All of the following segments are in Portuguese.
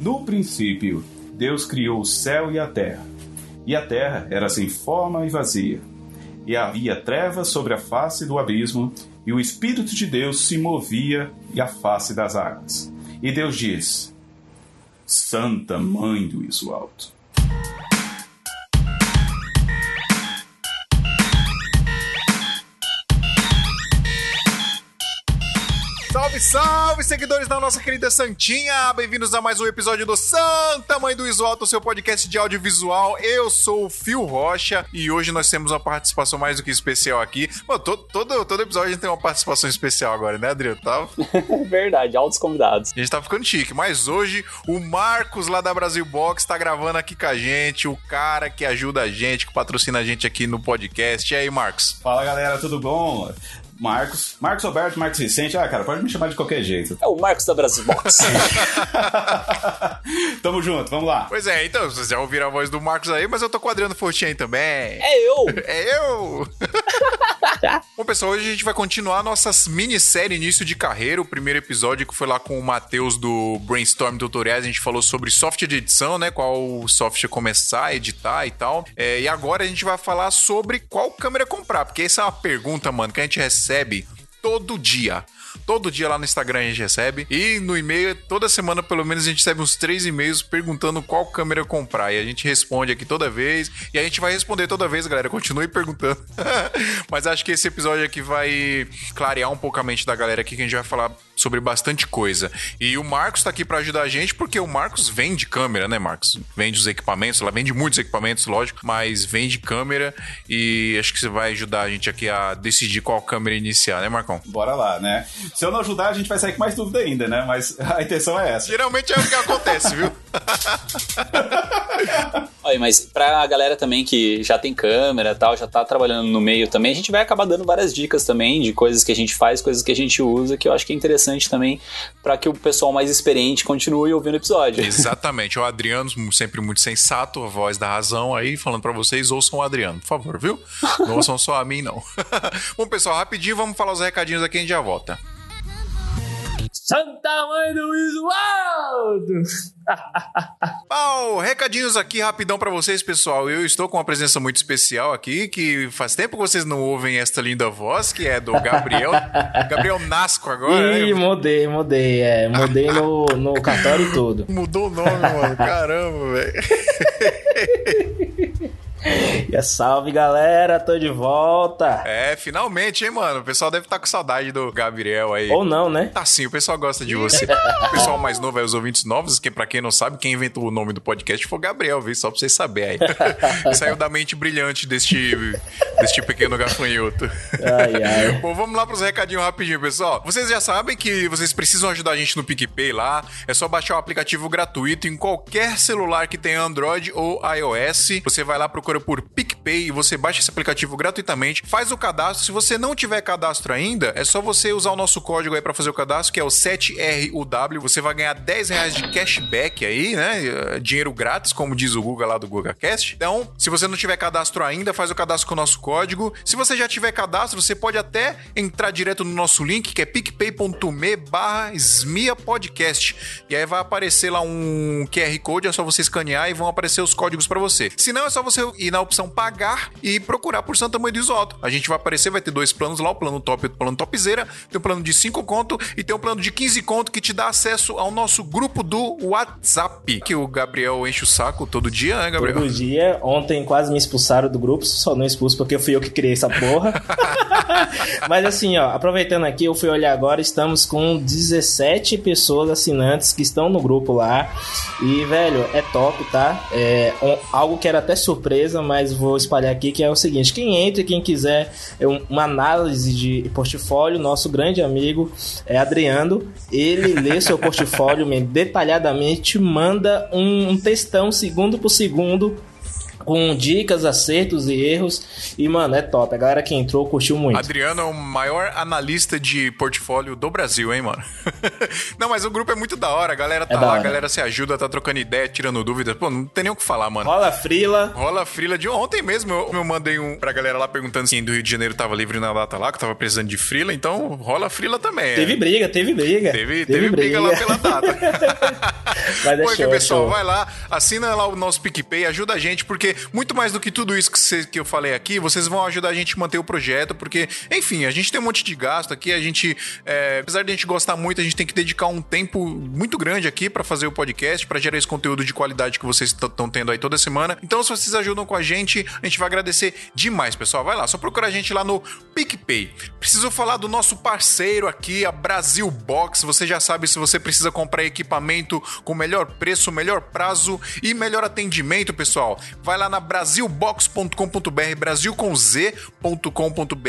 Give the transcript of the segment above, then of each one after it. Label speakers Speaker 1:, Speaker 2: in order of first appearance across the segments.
Speaker 1: No princípio, Deus criou o céu e a terra. E a terra era sem forma e vazia. E havia trevas sobre a face do abismo, e o Espírito de Deus se movia e a face das águas. E Deus diz: Santa Mãe do Iso Alto
Speaker 2: Salve, salve, seguidores da nossa querida Santinha! Bem-vindos a mais um episódio do Santa Mãe do Iso Alto, seu podcast de audiovisual. Eu sou o Fio Rocha e hoje nós temos uma participação mais do que especial aqui. Mano, todo, todo, todo episódio a gente tem uma participação especial agora, né, Adriano? Tá?
Speaker 3: Verdade, altos convidados.
Speaker 2: A gente tá ficando chique, mas hoje o Marcos lá da Brasil Box tá gravando aqui com a gente, o cara que ajuda a gente, que patrocina a gente aqui no podcast. E aí, Marcos?
Speaker 1: Fala galera, tudo bom? Marcos. Marcos Alberto, Marcos Vicente. Ah, cara, pode me chamar de qualquer jeito.
Speaker 3: É o Marcos da Brasil Box.
Speaker 1: Tamo junto, vamos lá.
Speaker 2: Pois é, então, vocês já ouviram a voz do Marcos aí, mas eu tô com o Adriano Fortin também.
Speaker 3: É eu!
Speaker 2: É eu! Bom, pessoal, hoje a gente vai continuar nossa minissérie Início de Carreira. O primeiro episódio que foi lá com o Matheus do Brainstorm Tutoriais. A gente falou sobre software de edição, né? Qual software começar a editar e tal. É, e agora a gente vai falar sobre qual câmera comprar. Porque essa é uma pergunta, mano, que a gente recebe todo dia. Todo dia lá no Instagram a gente recebe. E no e-mail, toda semana, pelo menos, a gente recebe uns três e-mails perguntando qual câmera comprar. E a gente responde aqui toda vez. E a gente vai responder toda vez, galera. Continue perguntando. Mas acho que esse episódio aqui vai clarear um pouco a mente da galera aqui, que a gente vai falar sobre bastante coisa. E o Marcos tá aqui para ajudar a gente, porque o Marcos vende câmera, né, Marcos? Vende os equipamentos, ela vende muitos equipamentos, lógico, mas vende câmera e acho que você vai ajudar a gente aqui a decidir qual câmera iniciar, né, Marcão?
Speaker 1: Bora lá, né? Se eu não ajudar, a gente vai sair com mais dúvida ainda, né? Mas a intenção é essa.
Speaker 2: Geralmente é o que acontece, viu?
Speaker 3: Olha, mas pra galera também que já tem câmera tal, já tá trabalhando no meio também, a gente vai acabar dando várias dicas também de coisas que a gente faz, coisas que a gente usa, que eu acho que é interessante também para que o pessoal mais experiente continue ouvindo o episódio.
Speaker 2: Exatamente. O Adriano, sempre muito sensato, a voz da razão aí, falando para vocês, ouçam o Adriano, por favor, viu? Não ouçam só a mim, não. Bom, pessoal, rapidinho, vamos falar os recadinhos aqui a gente já volta.
Speaker 3: Santa Mãe do Isualdo!
Speaker 2: Bom, recadinhos aqui rapidão para vocês, pessoal. Eu estou com uma presença muito especial aqui, que faz tempo que vocês não ouvem esta linda voz, que é do Gabriel. Gabriel Nasco agora.
Speaker 4: Ih,
Speaker 2: né?
Speaker 4: mudei, mudei. É, mudei no, no cartório tudo.
Speaker 2: Mudou o nome, mano. Caramba, velho.
Speaker 4: E a salve, galera, tô de volta.
Speaker 2: É, finalmente, hein, mano. O pessoal deve estar com saudade do Gabriel aí.
Speaker 4: Ou não, né?
Speaker 2: Tá sim, o pessoal gosta de você. o pessoal mais novo é os ouvintes novos, que pra quem não sabe, quem inventou o nome do podcast foi o Gabriel, viu? Só pra vocês saberem aí. Saiu da mente brilhante deste, deste pequeno gafanhoto.
Speaker 4: Ai, ai.
Speaker 2: Bom, vamos lá pros recadinhos rapidinho, pessoal. Vocês já sabem que vocês precisam ajudar a gente no PicPay lá. É só baixar o aplicativo gratuito em qualquer celular que tenha Android ou iOS. Você vai lá, por PicPay e você baixa esse aplicativo gratuitamente, faz o cadastro. Se você não tiver cadastro ainda, é só você usar o nosso código aí para fazer o cadastro, que é o 7RUW. Você vai ganhar 10 reais de cashback aí, né? Dinheiro grátis, como diz o Google lá do GugaCast. Então, se você não tiver cadastro ainda, faz o cadastro com o nosso código. Se você já tiver cadastro, você pode até entrar direto no nosso link, que é picpay.me barra podcast. E aí vai aparecer lá um QR Code, é só você escanear e vão aparecer os códigos para você. Se não, é só você ir na opção pagar e procurar por Santa Mãe do Isoto. A gente vai aparecer, vai ter dois planos lá, o plano top e o plano topzera. Tem o plano de 5 conto e tem o plano de 15 conto que te dá acesso ao nosso grupo do WhatsApp, que o Gabriel enche o saco todo dia, né, Gabriel?
Speaker 4: Todo dia. Ontem quase me expulsaram do grupo, só não expulso porque fui eu que criei essa porra. Mas assim, ó, aproveitando aqui, eu fui olhar agora, estamos com 17 pessoas assinantes que estão no grupo lá. E, velho, é top, tá? É um- algo que era até surpresa, mas vou espalhar aqui, que é o seguinte: quem entra quem quiser é um- uma análise de portfólio, nosso grande amigo é Adriano. Ele lê seu portfólio detalhadamente, manda um, um textão segundo por segundo com dicas, acertos e erros. E, mano, é top. A galera que entrou curtiu muito.
Speaker 2: Adriano é o maior analista de portfólio do Brasil, hein, mano? não, mas o grupo é muito da hora. A galera tá
Speaker 4: É
Speaker 2: lá, a galera se ajuda, tá trocando ideia, tirando dúvidas. Pô, não tem nem o que falar, mano.
Speaker 4: Rola frila.
Speaker 2: Rola frila de ontem mesmo. Eu, eu mandei um pra galera lá perguntando se do Rio de Janeiro tava livre na data lá, que tava precisando de frila. Então rola frila também.
Speaker 4: Teve
Speaker 2: é.
Speaker 4: briga, teve briga.
Speaker 2: Teve, teve briga lá pela data.
Speaker 4: Mas é
Speaker 2: Pô,
Speaker 4: show, é
Speaker 2: pessoal,
Speaker 4: show.
Speaker 2: vai lá, assina lá o nosso PicPay, ajuda a gente, porque muito mais do que tudo isso que, cê- que eu falei aqui, vocês vão ajudar a gente a manter o projeto, porque, enfim, a gente tem um monte de gasto aqui, a gente, é, apesar de a gente gostar muito, a gente tem que dedicar um tempo muito grande aqui pra fazer o podcast, pra gerar esse conteúdo de qualidade que vocês estão tendo aí toda semana. Então, se vocês ajudam com a gente, a gente vai agradecer demais, pessoal. Vai lá, só procura a gente lá no PicPay. Preciso falar do nosso parceiro aqui, a Brasil Box. Você já sabe se você precisa comprar equipamento com melhor preço, melhor prazo e melhor atendimento, pessoal. Vai lá na brasilbox.com.br, brasil com z.com.br.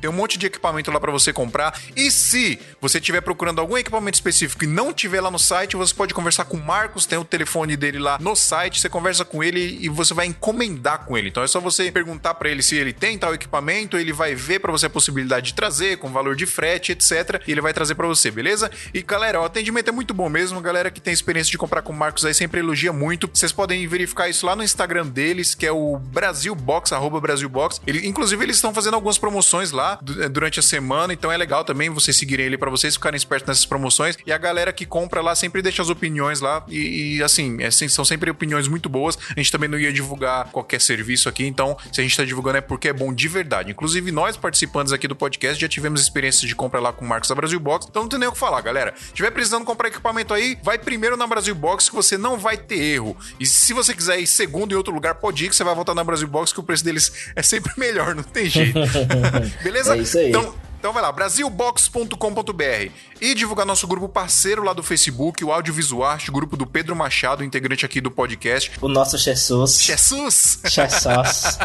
Speaker 2: Tem um monte de equipamento lá para você comprar. E se você estiver procurando algum equipamento específico e não tiver lá no site, você pode conversar com o Marcos, tem o telefone dele lá no site, você conversa com ele e você vai encomendar com ele. Então é só você perguntar para ele se ele tem tal equipamento, ele vai ver para você a possibilidade de trazer com valor de frete, etc. E ele vai trazer para você, beleza? E galera, o atendimento é muito bom mesmo. Galera que tem experiência de comprar com o Marcos aí sempre elogia muito. Vocês podem verificar isso lá no Instagram deles, que é o Brasilbox, arroba Brasilbox. Ele, inclusive, eles estão fazendo algumas promoções lá eh, durante a semana, então é legal também vocês seguirem ele para vocês ficarem espertos nessas promoções. E a galera que compra lá sempre deixa as opiniões lá. E, e, assim, é, são sempre opiniões muito boas. A gente também não ia divulgar qualquer serviço aqui, então se a gente tá divulgando é porque é bom de verdade. Inclusive, nós participantes aqui do podcast já tivemos experiências de compra lá com o Marcos da Brasil Box, então não tem nem o que falar, galera. Tiver precisando comprar equipamento aí, vai primeiro na Brasil Box que você não vai ter erro. E se você quiser ir segundo em outro lugar, pode ir que você vai voltar na Brasil Box que o preço deles é sempre melhor, não tem jeito. Beleza?
Speaker 4: É isso aí.
Speaker 2: Então, então vai lá, brasilbox.com.br e divulgar nosso grupo parceiro lá do Facebook, o Audiovisual, o grupo do Pedro Machado, integrante aqui do podcast.
Speaker 4: O nosso Jesus.
Speaker 2: Jesus!
Speaker 4: Jesus.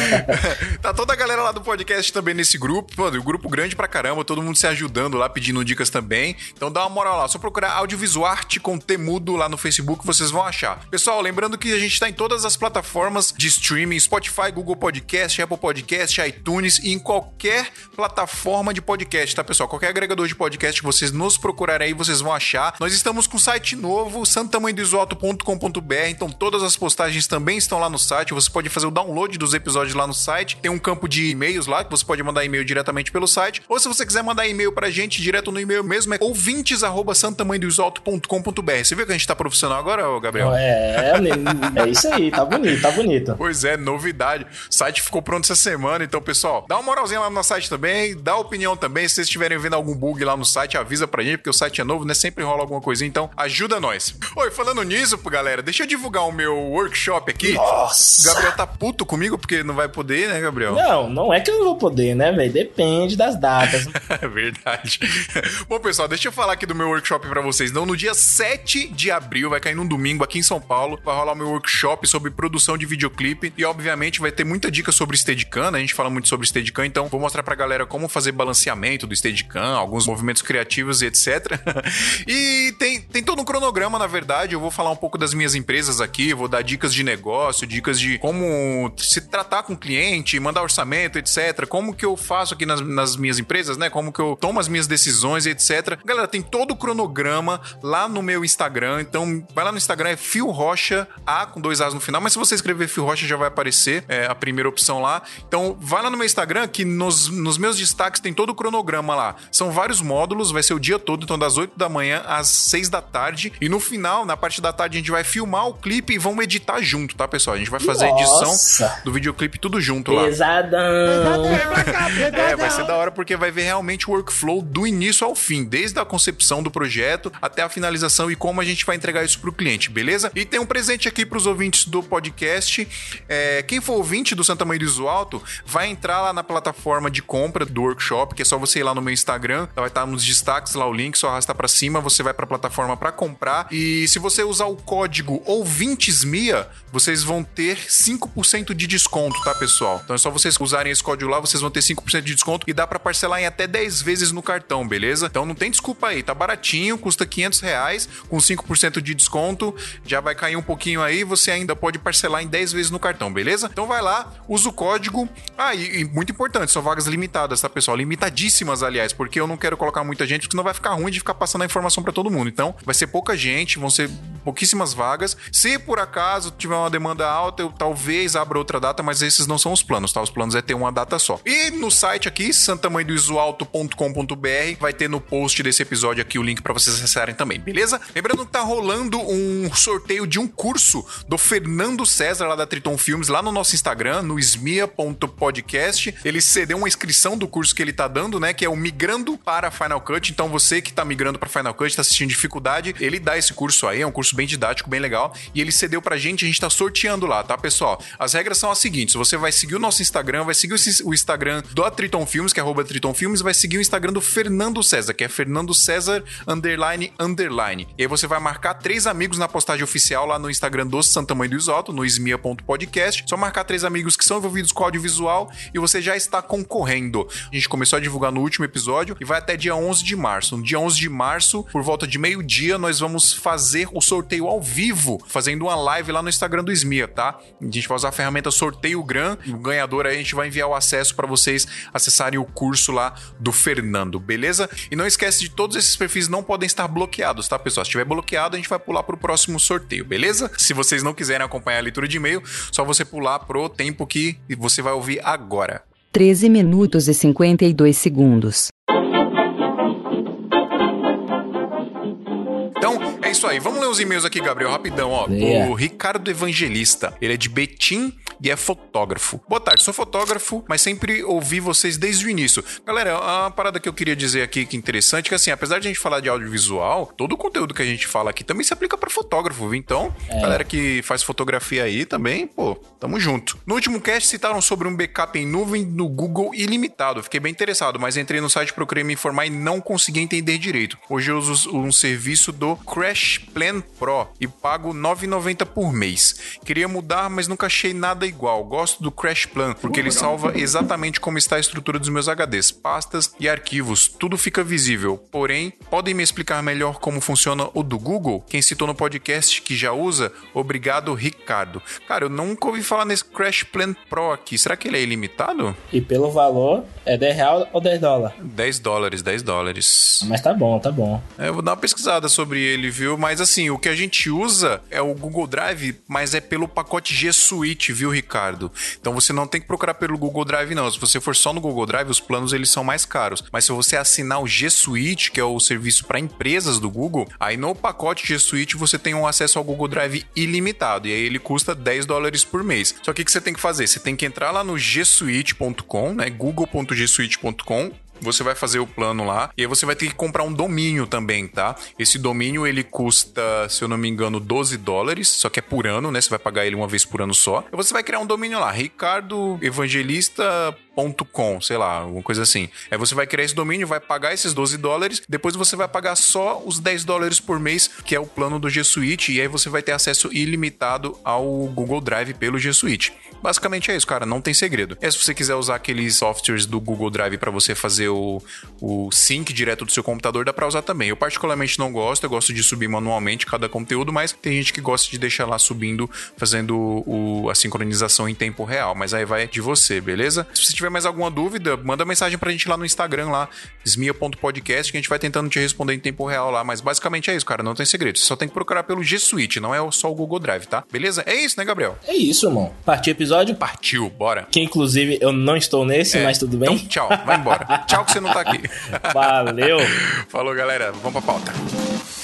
Speaker 2: tá toda a galera lá do podcast também nesse grupo. Pô, o grupo grande pra caramba, todo mundo se ajudando lá, pedindo dicas também. Então dá uma moral lá, só procurar Audiovisuarte com Temudo lá no Facebook, vocês vão achar. Pessoal, lembrando que a gente tá em todas as plataformas de streaming, Spotify, Google Podcast, Apple Podcast, iTunes e em qualquer plataforma de podcast, tá, pessoal? Qualquer agregador de podcast que vocês nos procurarem aí, vocês vão achar. Nós estamos com um site novo, santamanhodoisoto.com.br, então todas as postagens também estão lá no site. Você pode fazer o download dos episódios lá no site. Tem um campo de e-mails lá que você pode mandar e-mail diretamente pelo site. Ou se você quiser mandar e-mail pra gente direto no e-mail mesmo, é ouvintes@santamanhodoisoto.com.br. Você viu que a gente tá profissional agora, ô, Gabriel?
Speaker 4: É, é isso aí, tá bonito, tá bonito.
Speaker 2: Pois é, novidade. O site ficou pronto essa semana, então, pessoal, dá uma moralzinha lá no nosso site também, dá opinião também. Se vocês estiverem vendo algum bug lá no site, avisa pra gente, porque o site é novo, né? Sempre rola alguma coisinha, então ajuda nós. Oi, falando nisso, galera, deixa eu divulgar o meu workshop aqui. O
Speaker 4: Nossa.
Speaker 2: Gabriel tá puto comigo porque não vai poder, né, Gabriel?
Speaker 4: Não, não é que eu não vou poder, né, velho? Depende das datas.
Speaker 2: É verdade. Bom, pessoal, deixa eu falar aqui do meu workshop pra vocês. Então, no dia 7 de abril, vai cair num domingo aqui em São Paulo, vai rolar o meu workshop sobre produção de videoclipe e, obviamente, vai ter muita dica sobre Steadicam, né? A gente fala muito sobre Steadicam, então vou mostrar pra galera como fazer balanceamento do Steadicam, alguns movimentos criativos e etc. e tem, tem todo um cronograma, na verdade. Eu vou falar um pouco das minhas empresas aqui, vou dar dicas de negócio, dicas de como se tratar com o cliente, mandar orçamento, etc. Como que eu faço aqui nas, nas minhas empresas, né? Como que eu tomo as minhas decisões, etc. Galera, tem todo o cronograma lá no meu Instagram. Então, vai lá no Instagram, é Fio Rocha, A com dois As no final. Mas se você escrever Fio Rocha, já vai aparecer é, a primeira opção lá. Então, vai lá no meu Instagram, que nos, nos meus destaques tem todo o cronograma lá. São vários módulos, vai ser o dia todo, então das 8 da manhã às 6 da tarde. E no final, na parte da tarde, a gente vai filmar o clipe e vamos editar junto, tá, pessoal? A gente vai fazer a edição
Speaker 4: Nossa.
Speaker 2: do videoclipe tudo junto lá.
Speaker 4: Pesadão.
Speaker 2: É, vai ser da hora porque vai ver realmente o workflow do início ao fim, desde a concepção do projeto até a finalização e como a gente vai entregar isso pro cliente, beleza? E tem um presente aqui pros ouvintes do podcast. É, quem for ouvinte do Santa Mãe do Iso Alto vai entrar lá na plataforma de compra do, workshop, que é só você ir lá no meu Instagram, vai estar nos destaques lá o link, só arrastar para cima, você vai para a plataforma para comprar. E se você usar o código ouvintesmia, vocês vão ter 5% de desconto, tá, pessoal? Então é só vocês usarem esse código lá, vocês vão ter 5% de desconto e dá para parcelar em até 10 vezes no cartão, beleza? Então não tem desculpa aí, tá baratinho, custa 500 reais, com 5% de desconto, já vai cair um pouquinho aí, você ainda pode parcelar em 10 vezes no cartão, beleza? Então vai lá, usa o código. Ah, e, e muito importante, são vagas limitadas, tá, pessoal? Limitadíssimas, aliás, porque eu não quero colocar muita gente, porque senão vai ficar ruim de ficar passando a informação para todo mundo. Então, vai ser pouca gente, vão ser pouquíssimas vagas. Se por acaso tiver uma demanda alta, eu talvez abra outra data, mas esses não são os planos, tá? Os planos é ter uma data só. E no site aqui, santamanhodoisoalto.com.br, vai ter no post desse episódio aqui o link para vocês acessarem também, beleza? Lembrando que tá rolando um sorteio de um curso do Fernando César, lá da Triton Filmes, lá no nosso Instagram, no smia.podcast. Ele cedeu uma inscrição do curso que ele tá dando, né? Que é o Migrando para Final Cut. Então, você que tá migrando para Final Cut, tá assistindo dificuldade, ele dá esse curso aí, é um curso bem didático, bem legal. E ele cedeu pra gente, a gente tá sorteando lá, tá, pessoal? As regras são as seguintes: você vai seguir o nosso Instagram, vai seguir o Instagram do Triton Filmes, que é arroba Triton Filmes, vai seguir o Instagram do Fernando César, que é Fernando César underline underline. E aí você vai marcar três amigos na postagem oficial lá no Instagram do Santa Mãe do Isoto, no esmia.podcast. Só marcar três amigos que são envolvidos com audiovisual e você já está concorrendo. A gente começou a divulgar no último episódio e vai até dia 11 de março. No dia 11 de março, por volta de meio-dia, nós vamos fazer o sorteio ao vivo, fazendo uma live lá no Instagram do Esmia, tá? A gente vai usar a ferramenta Sorteio Gran e o ganhador aí a gente vai enviar o acesso para vocês acessarem o curso lá do Fernando, beleza? E não esquece de todos esses perfis não podem estar bloqueados, tá, pessoal? Se estiver bloqueado, a gente vai pular pro próximo sorteio, beleza? Se vocês não quiserem acompanhar a leitura de e-mail, só você pular pro tempo que você vai ouvir agora.
Speaker 5: 13 minutos e 52 segundos.
Speaker 2: Isso aí. Vamos ler os e-mails aqui, Gabriel, rapidão, ó.
Speaker 4: Leia.
Speaker 2: O Ricardo Evangelista. Ele é de Betim e é fotógrafo. Boa tarde, sou fotógrafo, mas sempre ouvi vocês desde o início. Galera, uma parada que eu queria dizer aqui que é interessante, que assim, apesar de a gente falar de audiovisual, todo o conteúdo que a gente fala aqui também se aplica para fotógrafo, viu? Então, galera que faz fotografia aí também, pô, tamo junto. No último cast citaram sobre um backup em nuvem no Google ilimitado. Fiquei bem interessado, mas entrei no site, procurei me informar e não consegui entender direito. Hoje eu uso um serviço do Crash Plan Pro e pago R$ 9,90 por mês. Queria mudar, mas nunca achei nada igual. Gosto do Crash Plan, porque ele salva exatamente como está a estrutura dos meus HDs, pastas e arquivos. Tudo fica visível. Porém, podem me explicar melhor como funciona o do Google? Quem citou no podcast que já usa? Obrigado, Ricardo. Cara, eu nunca ouvi falar nesse Crash Plan Pro aqui. Será que ele é ilimitado?
Speaker 4: E pelo valor, é 10 real ou 10 dólares?
Speaker 2: 10 dólares, 10 dólares.
Speaker 4: Mas tá bom, tá bom.
Speaker 2: É, eu vou dar uma pesquisada sobre ele, viu? Mas assim, o que a gente usa é o Google Drive, mas é pelo pacote G Suite, viu, Ricardo? Então você não tem que procurar pelo Google Drive, não. Se você for só no Google Drive, os planos eles são mais caros. Mas se você assinar o G Suite, que é o serviço para empresas do Google, aí no pacote G Suite você tem um acesso ao Google Drive ilimitado. E aí ele custa 10 dólares por mês. Só que o que você tem que fazer? Você tem que entrar lá no gsuite.com, né? google.gsuite.com você vai fazer o plano lá e aí você vai ter que comprar um domínio também, tá? Esse domínio ele custa, se eu não me engano, 12 dólares, só que é por ano, né? Você vai pagar ele uma vez por ano só. E você vai criar um domínio lá, Ricardo Evangelista .com, sei lá, alguma coisa assim. Aí você vai criar esse domínio, vai pagar esses 12 dólares, depois você vai pagar só os 10 dólares por mês, que é o plano do G Suite, e aí você vai ter acesso ilimitado ao Google Drive pelo G Suite. Basicamente é isso, cara, não tem segredo. E se você quiser usar aqueles softwares do Google Drive para você fazer o, o sync direto do seu computador, dá pra usar também. Eu particularmente não gosto, eu gosto de subir manualmente cada conteúdo, mas tem gente que gosta de deixar lá subindo, fazendo o, a sincronização em tempo real, mas aí vai de você, beleza? Se você tiver mais alguma dúvida, manda mensagem pra gente lá no Instagram, lá, smia.podcast, que a gente vai tentando te responder em tempo real lá. Mas basicamente é isso, cara, não tem segredo. Você só tem que procurar pelo G Suite, não é só o Google Drive, tá? Beleza? É isso, né, Gabriel?
Speaker 4: É isso, irmão. Partiu o episódio?
Speaker 2: Partiu, bora.
Speaker 4: Que inclusive eu não estou nesse,
Speaker 2: É,
Speaker 4: mas tudo bem.
Speaker 2: Então, tchau, vai embora. tchau que você não tá aqui.
Speaker 4: Valeu.
Speaker 2: Falou, galera. Vamos pra pauta.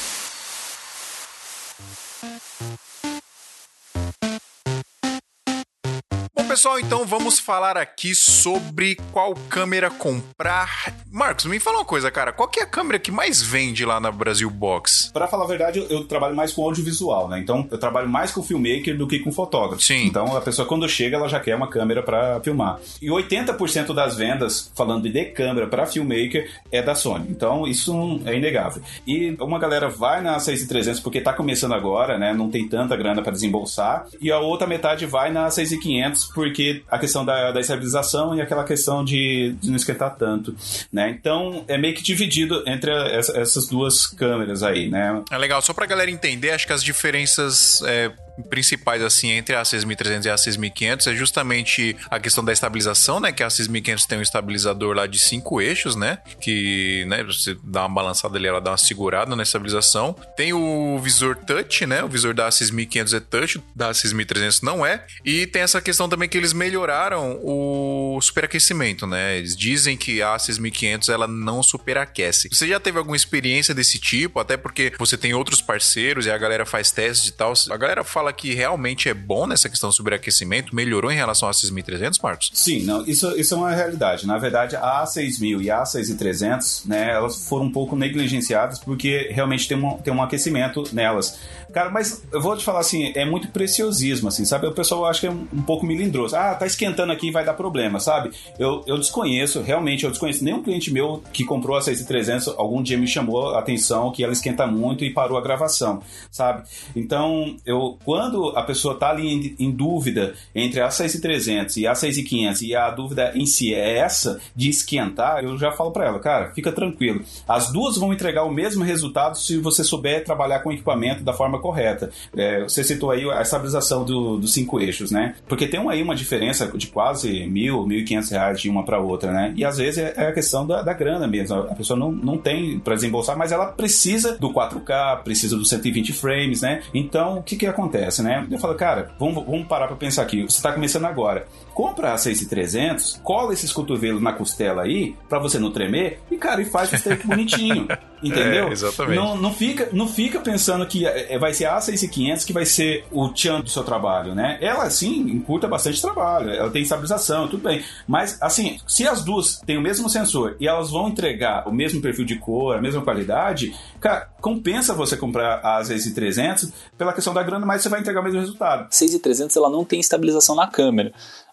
Speaker 2: Pessoal, então vamos falar aqui sobre qual câmera comprar. Marcos, me fala uma coisa, cara. Qual que é a câmera que mais vende lá na Brasil Box?
Speaker 1: Para falar a verdade, eu, trabalho mais com audiovisual, né? Então eu trabalho mais com filmmaker do que com fotógrafo.
Speaker 2: Sim.
Speaker 1: Então a pessoa quando chega, ela já quer uma câmera para filmar. E 80% das vendas, falando de câmera para filmmaker, é da Sony. Então isso é inegável. E uma galera vai na 6300 porque tá começando agora, né? Não tem tanta grana para desembolsar. E a outra metade vai na 6500 porque a questão da, da estabilização e aquela questão de, de não esquentar tanto, né? Então é meio que dividido entre essa, essas duas câmeras aí, né?
Speaker 2: É legal, só pra galera entender, acho que as diferenças é, principais assim entre a 6300 e a 6500 é justamente a questão da estabilização, né, que a 6500 tem um estabilizador lá de cinco eixos, né, que, né, você dá uma balançada ali, ela dá uma segurada na estabilização. Tem o visor touch, né, o visor da 6500 é touch, da 6300 não é. E tem essa questão também que eles melhoraram o superaquecimento, né? Eles dizem que a 6500 ela não superaquece. Você já teve alguma experiência desse tipo? Até porque você tem outros parceiros e a galera faz testes e tal. A galera fala fala que realmente é bom nessa questão do sobreaquecimento? Melhorou em relação a 6300, Marcos?
Speaker 1: Sim, não, isso, isso é uma realidade. Na verdade, a A6000 e a A6300, né, elas foram um pouco negligenciadas porque realmente tem um, tem um aquecimento nelas. Cara, mas eu vou te falar assim, é muito preciosismo, assim, sabe? O pessoal acha que é um, um pouco melindroso. Ah, tá esquentando aqui vai dar problema, sabe? Eu, eu desconheço, realmente, eu desconheço nenhum cliente meu que comprou a 6300 algum dia me chamou a atenção que ela esquenta muito e parou a gravação, sabe? Então, eu quando a pessoa tá ali em, em dúvida entre a 6300 e a 6500 e a dúvida em si é essa de esquentar, eu já falo para ela, cara, fica tranquilo. As duas vão entregar o mesmo resultado se você souber trabalhar com o equipamento da forma correta. É, você citou aí a estabilização do, dos cinco eixos, né? Porque tem aí uma diferença de quase mil, mil e quinhentos reais de uma para outra, né? E às vezes é, é a questão da, da, grana mesmo. A pessoa não, não tem para desembolsar, mas ela precisa do 4K, precisa do 120 frames, né? Então, o que que acontece, né? Eu falo, cara, vamos, vamos parar para pensar aqui. Você está começando agora. Compra a 6300, cola esses cotovelos na costela aí, para você não tremer, e cara, e faz o steak bonitinho. Entendeu?
Speaker 2: É, exatamente.
Speaker 1: Não, não, fica, não fica pensando que é, vai ser a 6500 que vai ser o tchan do seu trabalho, né? Ela, sim, encurta bastante trabalho, ela tem estabilização, tudo bem. Mas, assim, se as duas têm o mesmo sensor e elas vão entregar o mesmo perfil de cor, a mesma qualidade, cara, compensa você comprar a 6300 pela questão da grana, mas você vai entregar o mesmo resultado.
Speaker 3: 6300 ela não tem estabilização na câmera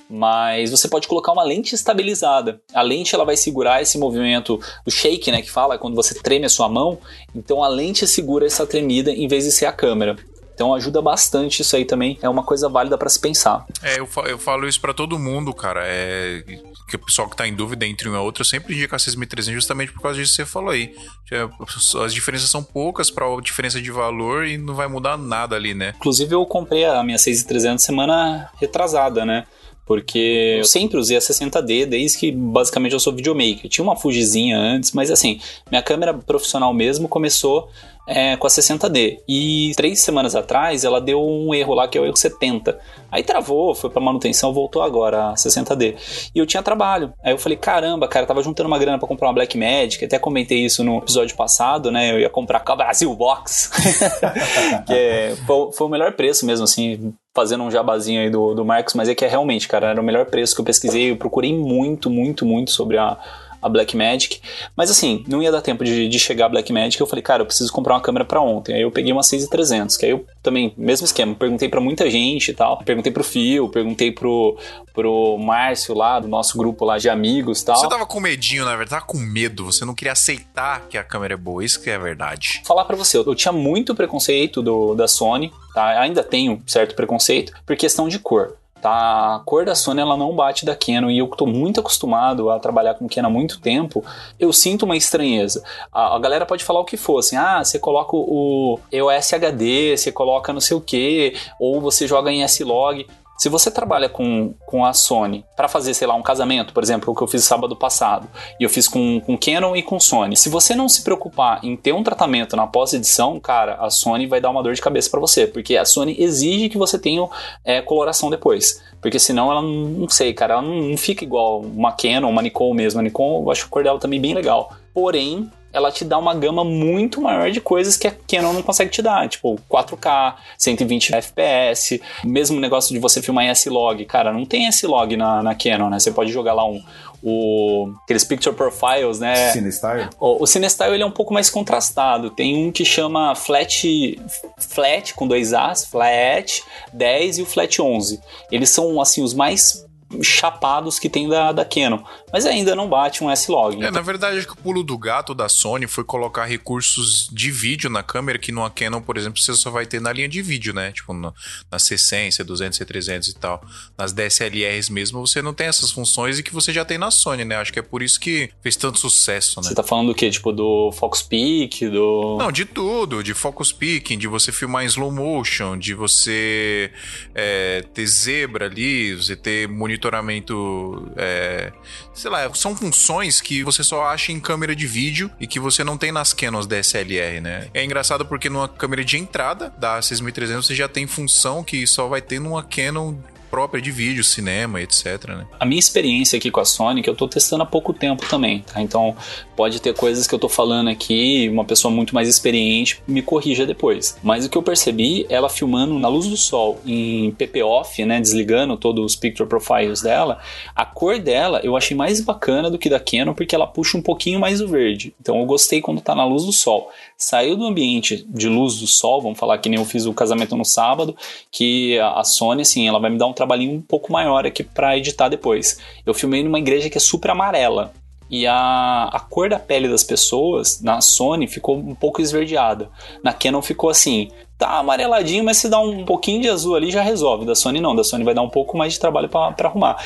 Speaker 3: mas você pode colocar uma lente estabilizada. A lente ela vai segurar esse movimento do shake, né, que fala quando você treme a sua mão. Então a lente segura essa tremida em vez de ser a câmera. Então ajuda bastante isso aí também, é uma coisa válida para se pensar.
Speaker 2: É, eu, eu falo isso para todo mundo, cara. É que o pessoal que tá em dúvida entre uma e outra sempre indica a 6300 justamente por causa disso que você falou aí. As diferenças são poucas para a diferença de valor e não vai mudar nada ali, né?
Speaker 3: Inclusive eu comprei a minha 6300 semana retrasada, né? Porque eu sempre usei a 60D desde que basicamente eu sou videomaker. Tinha uma Fujizinha antes, mas assim, minha câmera profissional mesmo começou é, com a 60D. E três semanas atrás ela deu um erro lá que é o erro 70. Aí travou, foi para manutenção, voltou agora a 60D. E eu tinha trabalho. Aí eu falei, caramba, cara, tava juntando uma grana para comprar uma Black Magic. Até comentei isso no episódio passado, né? Eu ia comprar com a Brasil Box. que é, foi, foi o melhor preço mesmo, assim fazendo um jabazinho aí do, do Marcos, mas é que é realmente, cara, era o melhor preço que eu pesquisei. Eu procurei muito, muito, muito sobre a, a Black Magic. Mas assim, não ia dar tempo de, de chegar a Black Magic. Eu falei, cara, eu preciso comprar uma câmera para ontem. Aí eu peguei uma 6300, que aí eu também, mesmo esquema, perguntei para muita gente e tal. Perguntei pro Fio, perguntei pro, pro Márcio lá, do nosso grupo lá de amigos e tal.
Speaker 2: Você tava com medinho, na verdade, tava com medo. Você não queria aceitar que a câmera é boa. Isso que é verdade.
Speaker 3: Falar para você, eu tinha muito preconceito do, da Sony, tá? Ainda tenho certo preconceito por questão de cor. Tá? A cor da Sony ela não bate da Canon e eu estou muito acostumado a trabalhar com Canon há muito tempo, eu sinto uma estranheza. A, a galera pode falar o que for, assim, ah, você coloca o EOS HD, você coloca não sei o que, ou você joga em S-Log. Se você trabalha com, com a Sony para fazer, sei lá, um casamento, por exemplo, o que eu fiz sábado passado, e eu fiz com, com Canon e com Sony, se você não se preocupar em ter um tratamento na pós-edição, cara, a Sony vai dar uma dor de cabeça para você, porque a Sony exige que você tenha é, coloração depois. Porque senão ela não sei, cara, ela não, não fica igual uma Canon, uma Nikon mesmo. A Nikon, eu acho a cor dela também bem legal. Porém, ela te dá uma gama muito maior de coisas que a Canon não consegue te dar, tipo 4K, 120 FPS, mesmo negócio de você filmar em S-Log, cara, não tem S-Log na, na Canon, né? Você pode jogar lá um, o, aqueles picture profiles, né?
Speaker 1: CineStyle?
Speaker 3: O, o CineStyle ele é um pouco mais contrastado. Tem um que chama Flat, Flat com dois As, Flat 10 e o Flat 11. Eles são assim os mais chapados que tem da, da Canon. Mas ainda não bate um S-Log.
Speaker 2: É, na verdade, acho que o pulo do gato da Sony foi colocar recursos de vídeo na câmera que numa Canon, por exemplo, você só vai ter na linha de vídeo, né? Tipo, no, na C100, C200, C300 e tal. Nas DSLRs mesmo, você não tem essas funções e que você já tem na Sony, né? Acho que é por isso que fez tanto sucesso, né?
Speaker 3: Você tá falando do quê? Tipo, do Fox Peak, do...
Speaker 2: Não, de tudo. De focus picking, de você filmar em slow motion, de você é, ter zebra ali, você ter monitoramento... É, sei lá, são funções que você só acha em câmera de vídeo e que você não tem nas Canons DSLR, né? É engraçado porque numa câmera de entrada da 6300 você já tem função que só vai ter numa Canon própria de vídeo, cinema, etc. Né?
Speaker 3: A minha experiência aqui com a Sony, que eu tô testando há pouco tempo também, tá? Então pode ter coisas que eu tô falando aqui, uma pessoa muito mais experiente me corrija depois. Mas o que eu percebi, ela filmando na luz do sol, em PP off, né, desligando todos os picture profiles dela, a cor dela eu achei mais bacana do que da Canon, porque ela puxa um pouquinho mais o verde. Então eu gostei quando tá na luz do sol. Saiu do ambiente de luz do sol, vamos falar que nem eu fiz o casamento no sábado, que a Sony, assim, ela vai me dar um trabalhinho um pouco maior aqui para editar depois. Eu filmei numa igreja que é super amarela. E a, a cor da pele das pessoas na Sony ficou um pouco esverdeada. Na Canon ficou assim, tá amareladinho, mas se dá um pouquinho de azul ali já resolve. Da Sony não, da Sony vai dar um pouco mais de trabalho para arrumar.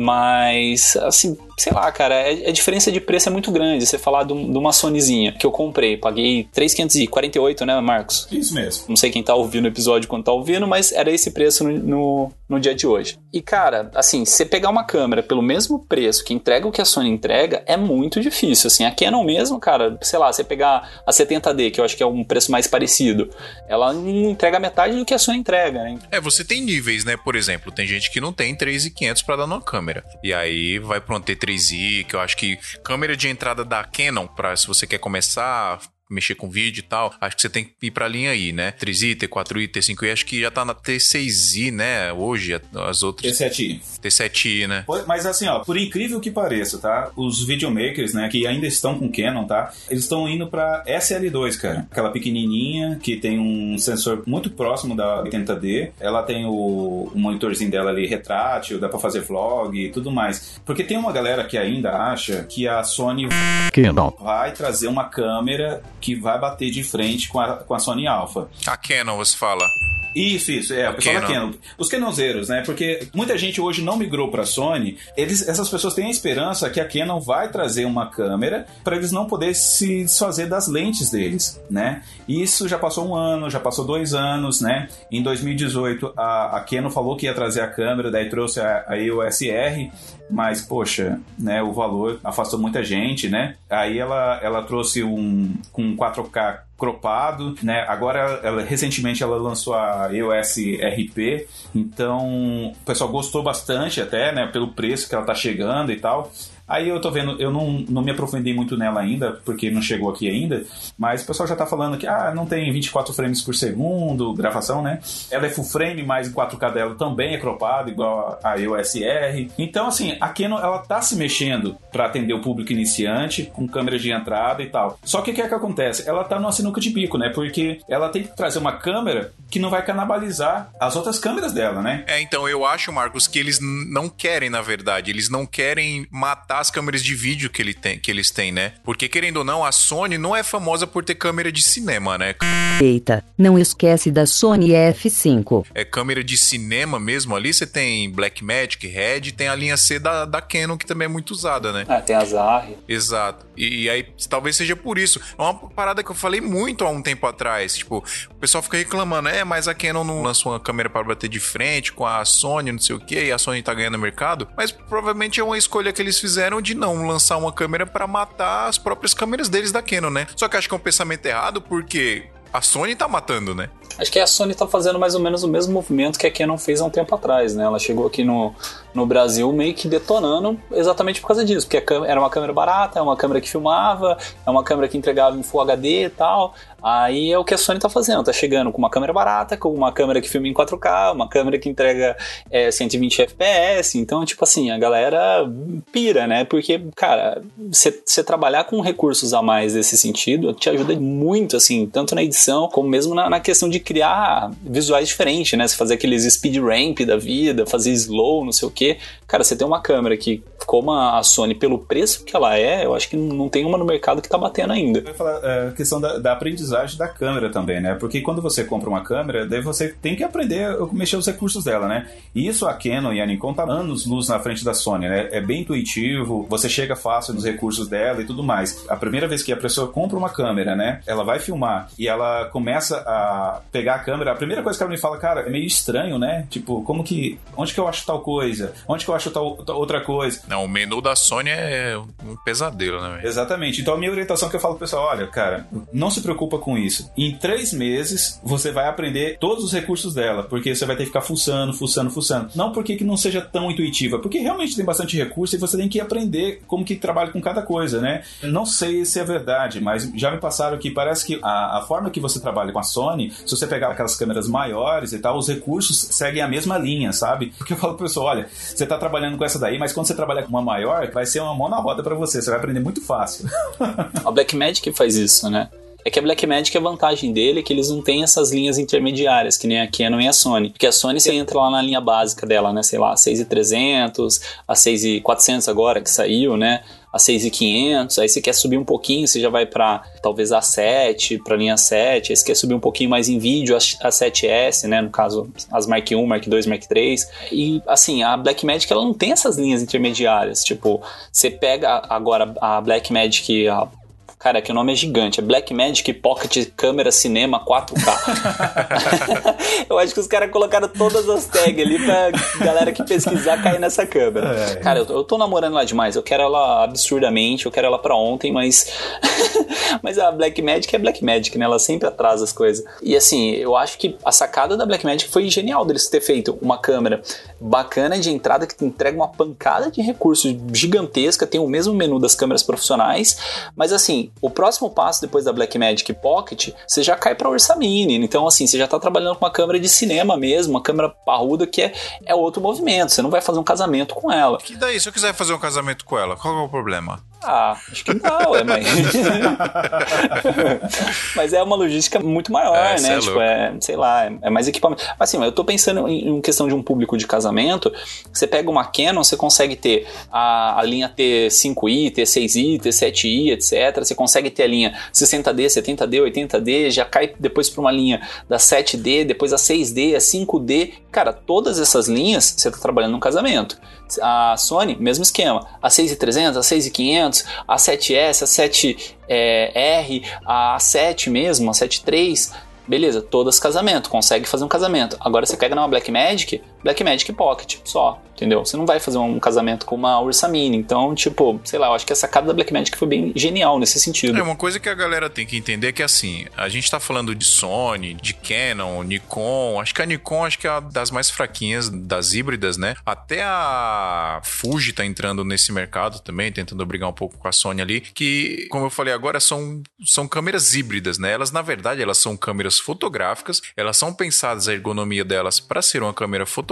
Speaker 3: Mas, assim, sei lá, cara, é, a diferença de preço é muito grande. Você falar de, de uma Sonyzinha que eu comprei, paguei 3,548, né, Marcos?
Speaker 1: Isso mesmo.
Speaker 3: Não sei quem tá ouvindo o episódio quando tá ouvindo, mas era esse preço no, no, no dia de hoje. E, cara, assim, você pegar uma câmera pelo mesmo preço que entrega o que a Sony entrega é muito difícil. Assim, a Canon mesmo, cara, sei lá, você pegar a 70D, que eu acho que é um preço mais parecido, ela entrega metade do que a Sony entrega, né?
Speaker 2: É, você tem níveis, né? Por exemplo, tem gente que não tem 3,500 para dar numa câmera câmera. E aí vai para um T3i, que eu acho que câmera de entrada da Canon, para se você quer começar mexer com vídeo e tal, acho que você tem que ir pra linha aí, né? 3i, T4i, T5i, acho que já tá na T6i, né? Hoje, as outras.
Speaker 1: T7i.
Speaker 2: T7i, né?
Speaker 1: Mas assim, ó, por incrível que pareça, tá? Os videomakers, né, que ainda estão com Canon, tá? Eles estão indo pra SL2, cara. Aquela pequenininha que tem um sensor muito próximo da 80D. Ela tem o, o monitorzinho dela ali retrátil, dá pra fazer vlog e tudo mais. Porque tem uma galera que ainda acha que a Sony
Speaker 5: Canon.
Speaker 1: vai trazer uma câmera que vai bater de frente com a, com a Sony Alpha.
Speaker 2: A Canon, você fala.
Speaker 1: Isso, isso, é, o pessoal da
Speaker 2: Canon.
Speaker 1: Canon. Os Canonzeiros, né? Porque muita gente hoje não migrou para Sony. Eles, essas pessoas têm a esperança que a Canon vai trazer uma câmera para eles não poderem se desfazer das lentes deles, né? Isso já passou um ano, já passou dois anos, né? Em 2018 a, a Canon falou que ia trazer a câmera, daí trouxe a, a EOS R, mas poxa, né? O valor afastou muita gente, né? Aí ela, ela trouxe um com 4K cropado, né? Agora, ela, recentemente ela lançou a EOS RP, então o pessoal gostou bastante até, né? Pelo preço que ela tá chegando e tal. Aí eu tô vendo, eu não, não me aprofundei muito nela ainda, porque não chegou aqui ainda, mas o pessoal já tá falando que ah, não tem 24 frames por segundo, gravação, né? Ela é full frame, mas o 4K dela também é cropado, igual a EOS R. Então, assim, a Canon, ela tá se mexendo para atender o público iniciante, com câmera de entrada e tal. Só que o que é que acontece? Ela tá numa sinuca de bico, né? Porque ela tem que trazer uma câmera que não vai canibalizar as outras câmeras dela, né?
Speaker 2: É, então eu acho, Marcos, que eles não querem, na verdade, eles não querem matar as câmeras de vídeo que, ele tem, que eles têm, né? Porque, querendo ou não, a Sony não é famosa por ter câmera de cinema, né?
Speaker 5: Eita, não esquece da Sony F5.
Speaker 2: É câmera de cinema mesmo ali, você tem Blackmagic, Red, tem a linha C da, da Canon, que também é muito usada, né?
Speaker 3: Ah, tem a Zarri.
Speaker 2: Exato. E, e aí, talvez seja por isso. É uma parada que eu falei muito há um tempo atrás. Tipo, o pessoal fica reclamando, é, mas a Canon não lançou uma câmera para bater de frente com a Sony, não sei o que, e a Sony tá ganhando mercado. Mas provavelmente é uma escolha que eles fizeram de não lançar uma câmera para matar as próprias câmeras deles da Canon, né? Só que acho que é um pensamento errado porque. A Sony tá matando, né?
Speaker 3: Acho que a Sony tá fazendo mais ou menos o mesmo movimento que a Canon fez há um tempo atrás, né? Ela chegou aqui no, no Brasil meio que detonando exatamente por causa disso, porque era uma câmera barata, é uma câmera que filmava, é uma câmera que entregava em Full HD e tal. Aí é o que a Sony tá fazendo, tá chegando com uma câmera barata, com uma câmera que filma em 4K, uma câmera que entrega é, 120 FPS, então, tipo assim, a galera pira, né? Porque, cara, você trabalhar com recursos a mais desse sentido te ajuda muito, assim, tanto na edição como mesmo na, na questão de criar visuais diferentes, né? Você fazer aqueles speed ramp da vida, fazer slow, não sei o que. Cara, você tem uma câmera que, como a Sony, pelo preço que ela é, eu acho que não tem uma no mercado que tá batendo ainda. Eu
Speaker 1: ia falar a é, questão da, da aprendizagem da câmera também, né? Porque quando você compra uma câmera, daí você tem que aprender a mexer os recursos dela, né? E isso a Canon e a Nikon tá anos luz na frente da Sony, né? É bem intuitivo, você chega fácil nos recursos dela e tudo mais. A primeira vez que a pessoa compra uma câmera, né? Ela vai filmar e ela começa a pegar a câmera, a primeira coisa que ela me fala, cara, é meio estranho, né? Tipo, como que. Onde que eu acho tal coisa? Onde que eu acho tal, tal outra coisa?
Speaker 2: Não, o menu da Sony é um pesadelo, né?
Speaker 1: Exatamente. Então a minha orientação que eu falo pro pessoal, olha, cara, não se preocupa com isso. Em três meses você vai aprender todos os recursos dela, porque você vai ter que ficar fuçando, fuçando, fuçando. Não porque que não seja tão intuitiva, porque realmente tem bastante recurso e você tem que aprender como que trabalha com cada coisa, né? Não sei se é verdade, mas já me passaram que parece que a, a forma que você trabalha com a Sony, se você pegar aquelas câmeras maiores e tal, os recursos seguem a mesma linha, sabe? Porque eu falo pro pessoal, olha, você tá trabalhando com essa daí, mas quando você trabalhar com uma maior, vai ser uma mão na roda para você, você vai aprender muito fácil.
Speaker 3: a Blackmagic faz isso, né? É que a Blackmagic, a vantagem dele é que eles não têm essas linhas intermediárias, que nem a Canon e a Sony. Porque a Sony você entra lá na linha básica dela, né? Sei lá, a 6300, a 6400 agora que saiu, né? A 6,500, aí você quer subir um pouquinho, você já vai para talvez a 7, para linha 7, aí você quer subir um pouquinho mais em vídeo, a, a 7S, né, no caso as Mark 1, Mark 2, Mark 3. E assim, a Blackmagic ela não tem essas linhas intermediárias, tipo, você pega agora a Blackmagic a Cara, que o nome é gigante. É Black Magic Pocket Câmera Cinema 4K. eu acho que os caras colocaram todas as tags ali pra galera que pesquisar cair nessa câmera. É. Cara, eu, eu tô namorando lá demais. Eu quero ela absurdamente, eu quero ela pra ontem, mas. mas a Black Magic é Black Magic, né? Ela sempre atrasa as coisas. E assim, eu acho que a sacada da Black Magic foi genial deles ter feito uma câmera bacana de entrada que entrega uma pancada de recursos gigantesca, tem o mesmo menu das câmeras profissionais, mas assim, o próximo passo depois da Blackmagic Pocket, você já cai para Ursa Mini. Então, assim, você já está trabalhando com uma câmera de cinema mesmo, uma câmera parruda que é, é outro movimento. Você não vai fazer um casamento com ela.
Speaker 2: E daí, se eu quiser fazer um casamento com ela, qual é o problema?
Speaker 3: Ah, acho que não, é, mas. mas é uma logística muito maior, é, né? É tipo, é, sei lá, é, mais equipamento. Mas assim, eu tô pensando em, questão de um público de casamento. Você pega uma Canon, você consegue ter a, a linha T5i, T6i, T7i, etc. Você consegue ter a linha 60D, 70D, 80D, já cai depois para uma linha da 7D, depois a 6D, a 5D. Cara, todas essas linhas você tá trabalhando no casamento. A Sony, mesmo esquema. A 6300, a 6500, a 7S, a 7R, é, a 7 mesmo, a 73. Beleza, todas casamento, consegue fazer um casamento. Agora você pega numa Black Magic, Black Magic Pocket só entendeu? Você não vai fazer um casamento com uma Ursa Mini. Então, tipo, sei lá, eu acho que essa cara da Black Magic foi bem genial nesse sentido.
Speaker 2: É, uma coisa que a galera tem que entender é que, assim, a gente tá falando de Sony, de Canon, Nikon. Acho que a Nikon acho que é uma das mais fraquinhas das híbridas, né? Até a Fuji tá entrando nesse mercado também, tentando brigar um pouco com a Sony ali, que, como eu falei agora, são, são câmeras híbridas, né? Elas, na verdade, elas são câmeras fotográficas, elas são pensadas a ergonomia delas para ser uma câmera fotográfica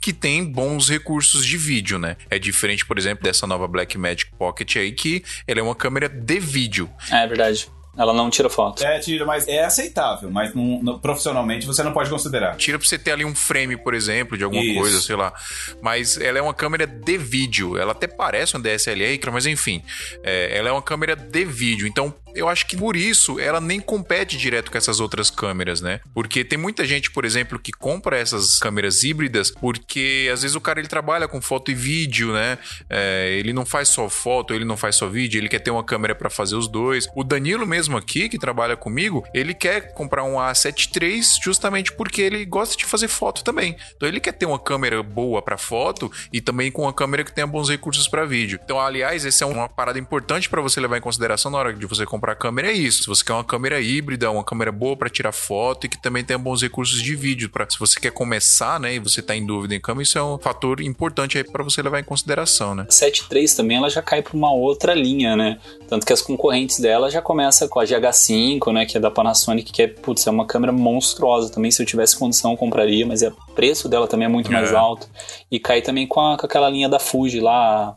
Speaker 2: que tem bons recursos de vídeo, né? É diferente, por exemplo, dessa nova Blackmagic Pocket aí, que ela é uma câmera de vídeo.
Speaker 3: É verdade. Ela não tira foto.
Speaker 1: É, tira, mas é aceitável, mas não, não, profissionalmente você não pode considerar.
Speaker 2: Tira pra você ter ali um frame, por exemplo, de alguma Isso. coisa, sei lá. Mas ela é uma câmera de vídeo. Ela até parece uma DSLR, mas enfim. É, ela é uma câmera de vídeo. Então, eu acho que por isso ela nem compete direto com essas outras câmeras, né? Porque tem muita gente, por exemplo, que compra essas câmeras híbridas porque às vezes o cara ele trabalha com foto e vídeo, né? É, ele não faz só foto, ele não faz só vídeo, ele quer ter uma câmera para fazer os dois. O Danilo mesmo aqui, que trabalha comigo, ele quer comprar um A7 III justamente porque ele gosta de fazer foto também. Então ele quer ter uma câmera boa para foto e também com uma câmera que tenha bons recursos para vídeo. Então, aliás, essa é uma parada importante para você levar em consideração na hora de você comprar para a câmera é isso. Se você quer uma câmera híbrida, uma câmera boa para tirar foto e que também tenha bons recursos de vídeo, para se você quer começar, né, e você tá em dúvida em câmera, isso é um fator importante aí para você levar em consideração, né?
Speaker 3: A 7.3 também ela já cai para uma outra linha, né? Tanto que as concorrentes dela já começa com a GH5, né, que é da Panasonic, que é, putz, é uma câmera monstruosa também, se eu tivesse condição eu compraria, mas é, o preço dela também é muito é. mais alto. E cai também com, a, com aquela linha da Fuji lá,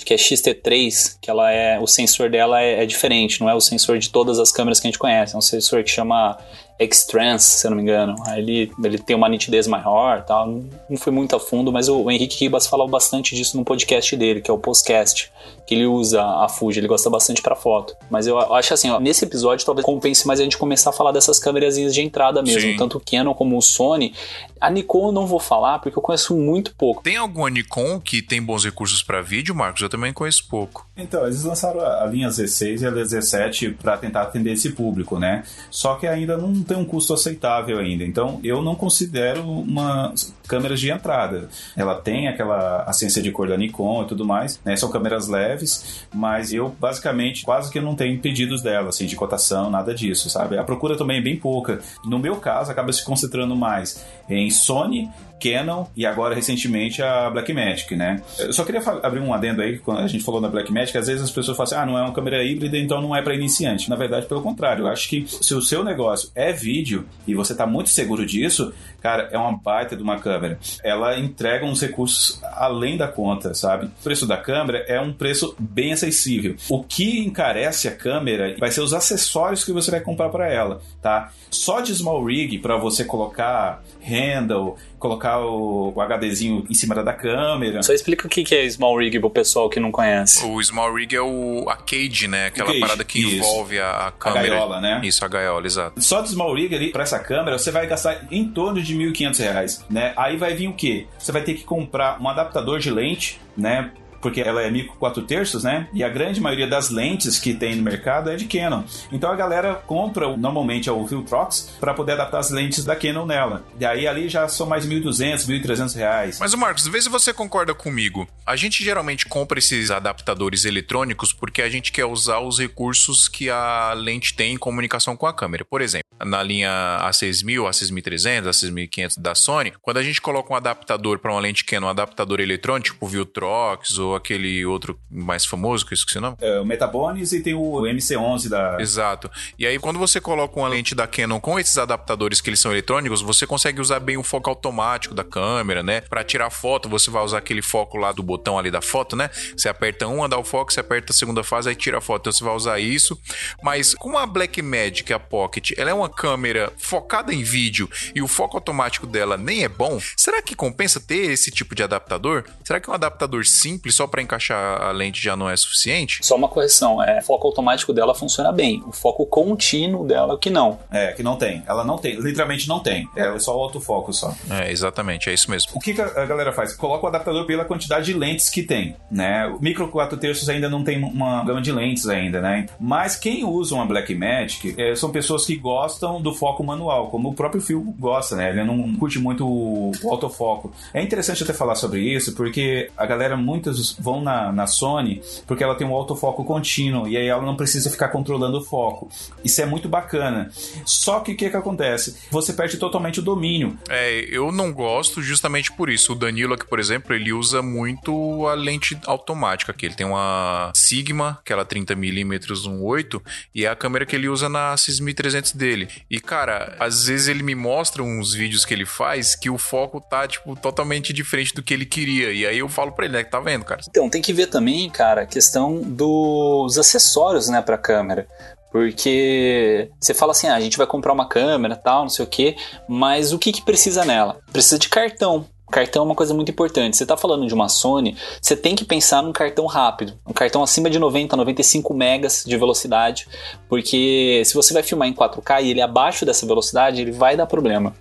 Speaker 3: acho que é XT3, que ela é o sensor dela é, é, diferente, não é o sensor de todas as câmeras que a gente conhece, é um sensor que chama X-Trans, se eu não me engano. Aí ele, ele tem uma nitidez maior, tal. Não fui muito a fundo, mas o, o Henrique Ribas falava bastante disso no podcast dele, que é o Postcast, que ele usa a Fuji, ele gosta bastante para foto. Mas eu acho assim, ó, nesse episódio talvez compense mais a gente começar a falar dessas câmeras de entrada mesmo, Sim. tanto o Canon como o Sony. A Nikon eu não vou falar porque eu conheço muito pouco.
Speaker 2: Tem alguma Nikon que tem bons recursos para vídeo, Marcos? Eu também conheço pouco.
Speaker 1: Então, eles lançaram a linha Z6 e a Z7 para tentar atender esse público, né? Só que ainda não tem um custo aceitável ainda. Então, eu não considero uma câmeras de entrada. Ela tem aquela assistência de cor da Nikon e tudo mais, né? São câmeras leves, mas eu basicamente quase que não tenho pedidos dela, assim, de cotação, nada disso, sabe? A procura também é bem pouca. No meu caso, acaba se concentrando mais em Sony Canon e agora recentemente a Blackmagic, né? Eu só queria abrir um adendo aí, quando a gente falou da Blackmagic, às vezes as pessoas falam assim, ah, não é uma câmera híbrida, então não é para iniciante. Na verdade, pelo contrário, eu acho que se o seu negócio é vídeo e você está muito seguro disso, cara, é uma baita de uma câmera. Ela entrega uns recursos além da conta, sabe? O preço da câmera é um preço bem acessível. O que encarece a câmera vai ser os acessórios que você vai comprar para ela, tá? Só de small rig para você colocar handle, colocar o, o, HDzinho em cima da câmera.
Speaker 3: Só explica o que é Small Rig pro pessoal que não conhece.
Speaker 2: O Small Rig é o a cage, né? Aquela cage, parada que isso. envolve a, a câmera.
Speaker 1: A gaiola, né?
Speaker 2: Isso, a gaiola, exato.
Speaker 1: Só do Small Rig ali, pra essa câmera, você vai gastar em torno de R$ 1.500, né? Aí vai vir o quê? Você vai ter que comprar um adaptador de lente, né? Porque ela é micro 4 terços, né? E a grande maioria das lentes que tem no mercado é de Canon. Então a galera compra normalmente o Viltrox para poder adaptar as lentes da Canon nela. E aí ali já são mais 1.200, 1.300 reais.
Speaker 2: Mas o Marcos, vê se você concorda comigo. A gente geralmente compra esses adaptadores eletrônicos porque a gente quer usar os recursos que a lente tem em comunicação com a câmera. Por exemplo, na linha A6000, A6300, A6500 da Sony, quando a gente coloca um adaptador para uma lente Canon, um adaptador eletrônico, tipo Viltrox ou aquele outro mais famoso, que eu esqueci o nome.
Speaker 1: É, o Metabones e tem o MC11 da...
Speaker 2: Exato. E aí, quando você coloca uma lente da Canon com esses adaptadores que eles são eletrônicos, você consegue usar bem o foco automático da câmera, né? Para tirar foto, você vai usar aquele foco lá do botão ali da foto, né? Você aperta um, dá o foco, você aperta a segunda fase, aí tira a foto. Então você vai usar isso. Mas como a Blackmagic, a Pocket, ela é uma câmera focada em vídeo e o foco automático dela nem é bom, será que compensa ter esse tipo de adaptador? Será que um adaptador simples só para encaixar a lente já não é suficiente?
Speaker 3: Só uma correção, é, o foco automático dela funciona bem, o foco contínuo dela que não.
Speaker 1: É, que não tem. Ela não tem, literalmente não tem. É só o autofoco só.
Speaker 2: É, exatamente, é isso mesmo.
Speaker 1: O que, que a galera faz? Coloca o adaptador pela quantidade de lentes que tem, né? O micro 4 terços ainda não tem uma gama de lentes ainda, né? Mas quem usa uma Blackmagic é, são pessoas que gostam do foco manual, como o próprio Phil gosta, né? Ele não curte muito o autofoco. É interessante até falar sobre isso, porque a galera muitas vão na, na Sony porque ela tem um autofoco contínuo e aí ela não precisa ficar controlando o foco. Isso é muito bacana. Só que o que, que acontece? Você perde totalmente o domínio.
Speaker 2: É, eu não gosto justamente por isso. O Danilo aqui, por exemplo, ele usa muito a lente automática aqui. Ele tem uma Sigma, aquela 30mm 1.8, e é a câmera que ele usa na 6300 dele. E, cara, às vezes ele me mostra uns vídeos que ele faz que o foco tá, tipo, totalmente diferente do que ele queria. E aí eu falo pra ele, né, tá vendo, cara?
Speaker 3: Então, tem que ver também, cara, a questão dos acessórios, né, pra câmera. Porque você fala assim, ah, a gente vai comprar uma câmera tal, não sei o que, mas o que, que precisa nela? Precisa de cartão. Cartão é uma coisa muito importante. Você está falando de uma Sony, você tem que pensar num cartão rápido, um cartão acima de 90, 95 megas de velocidade, porque se você vai filmar em 4K e ele é abaixo dessa velocidade, ele vai dar problema.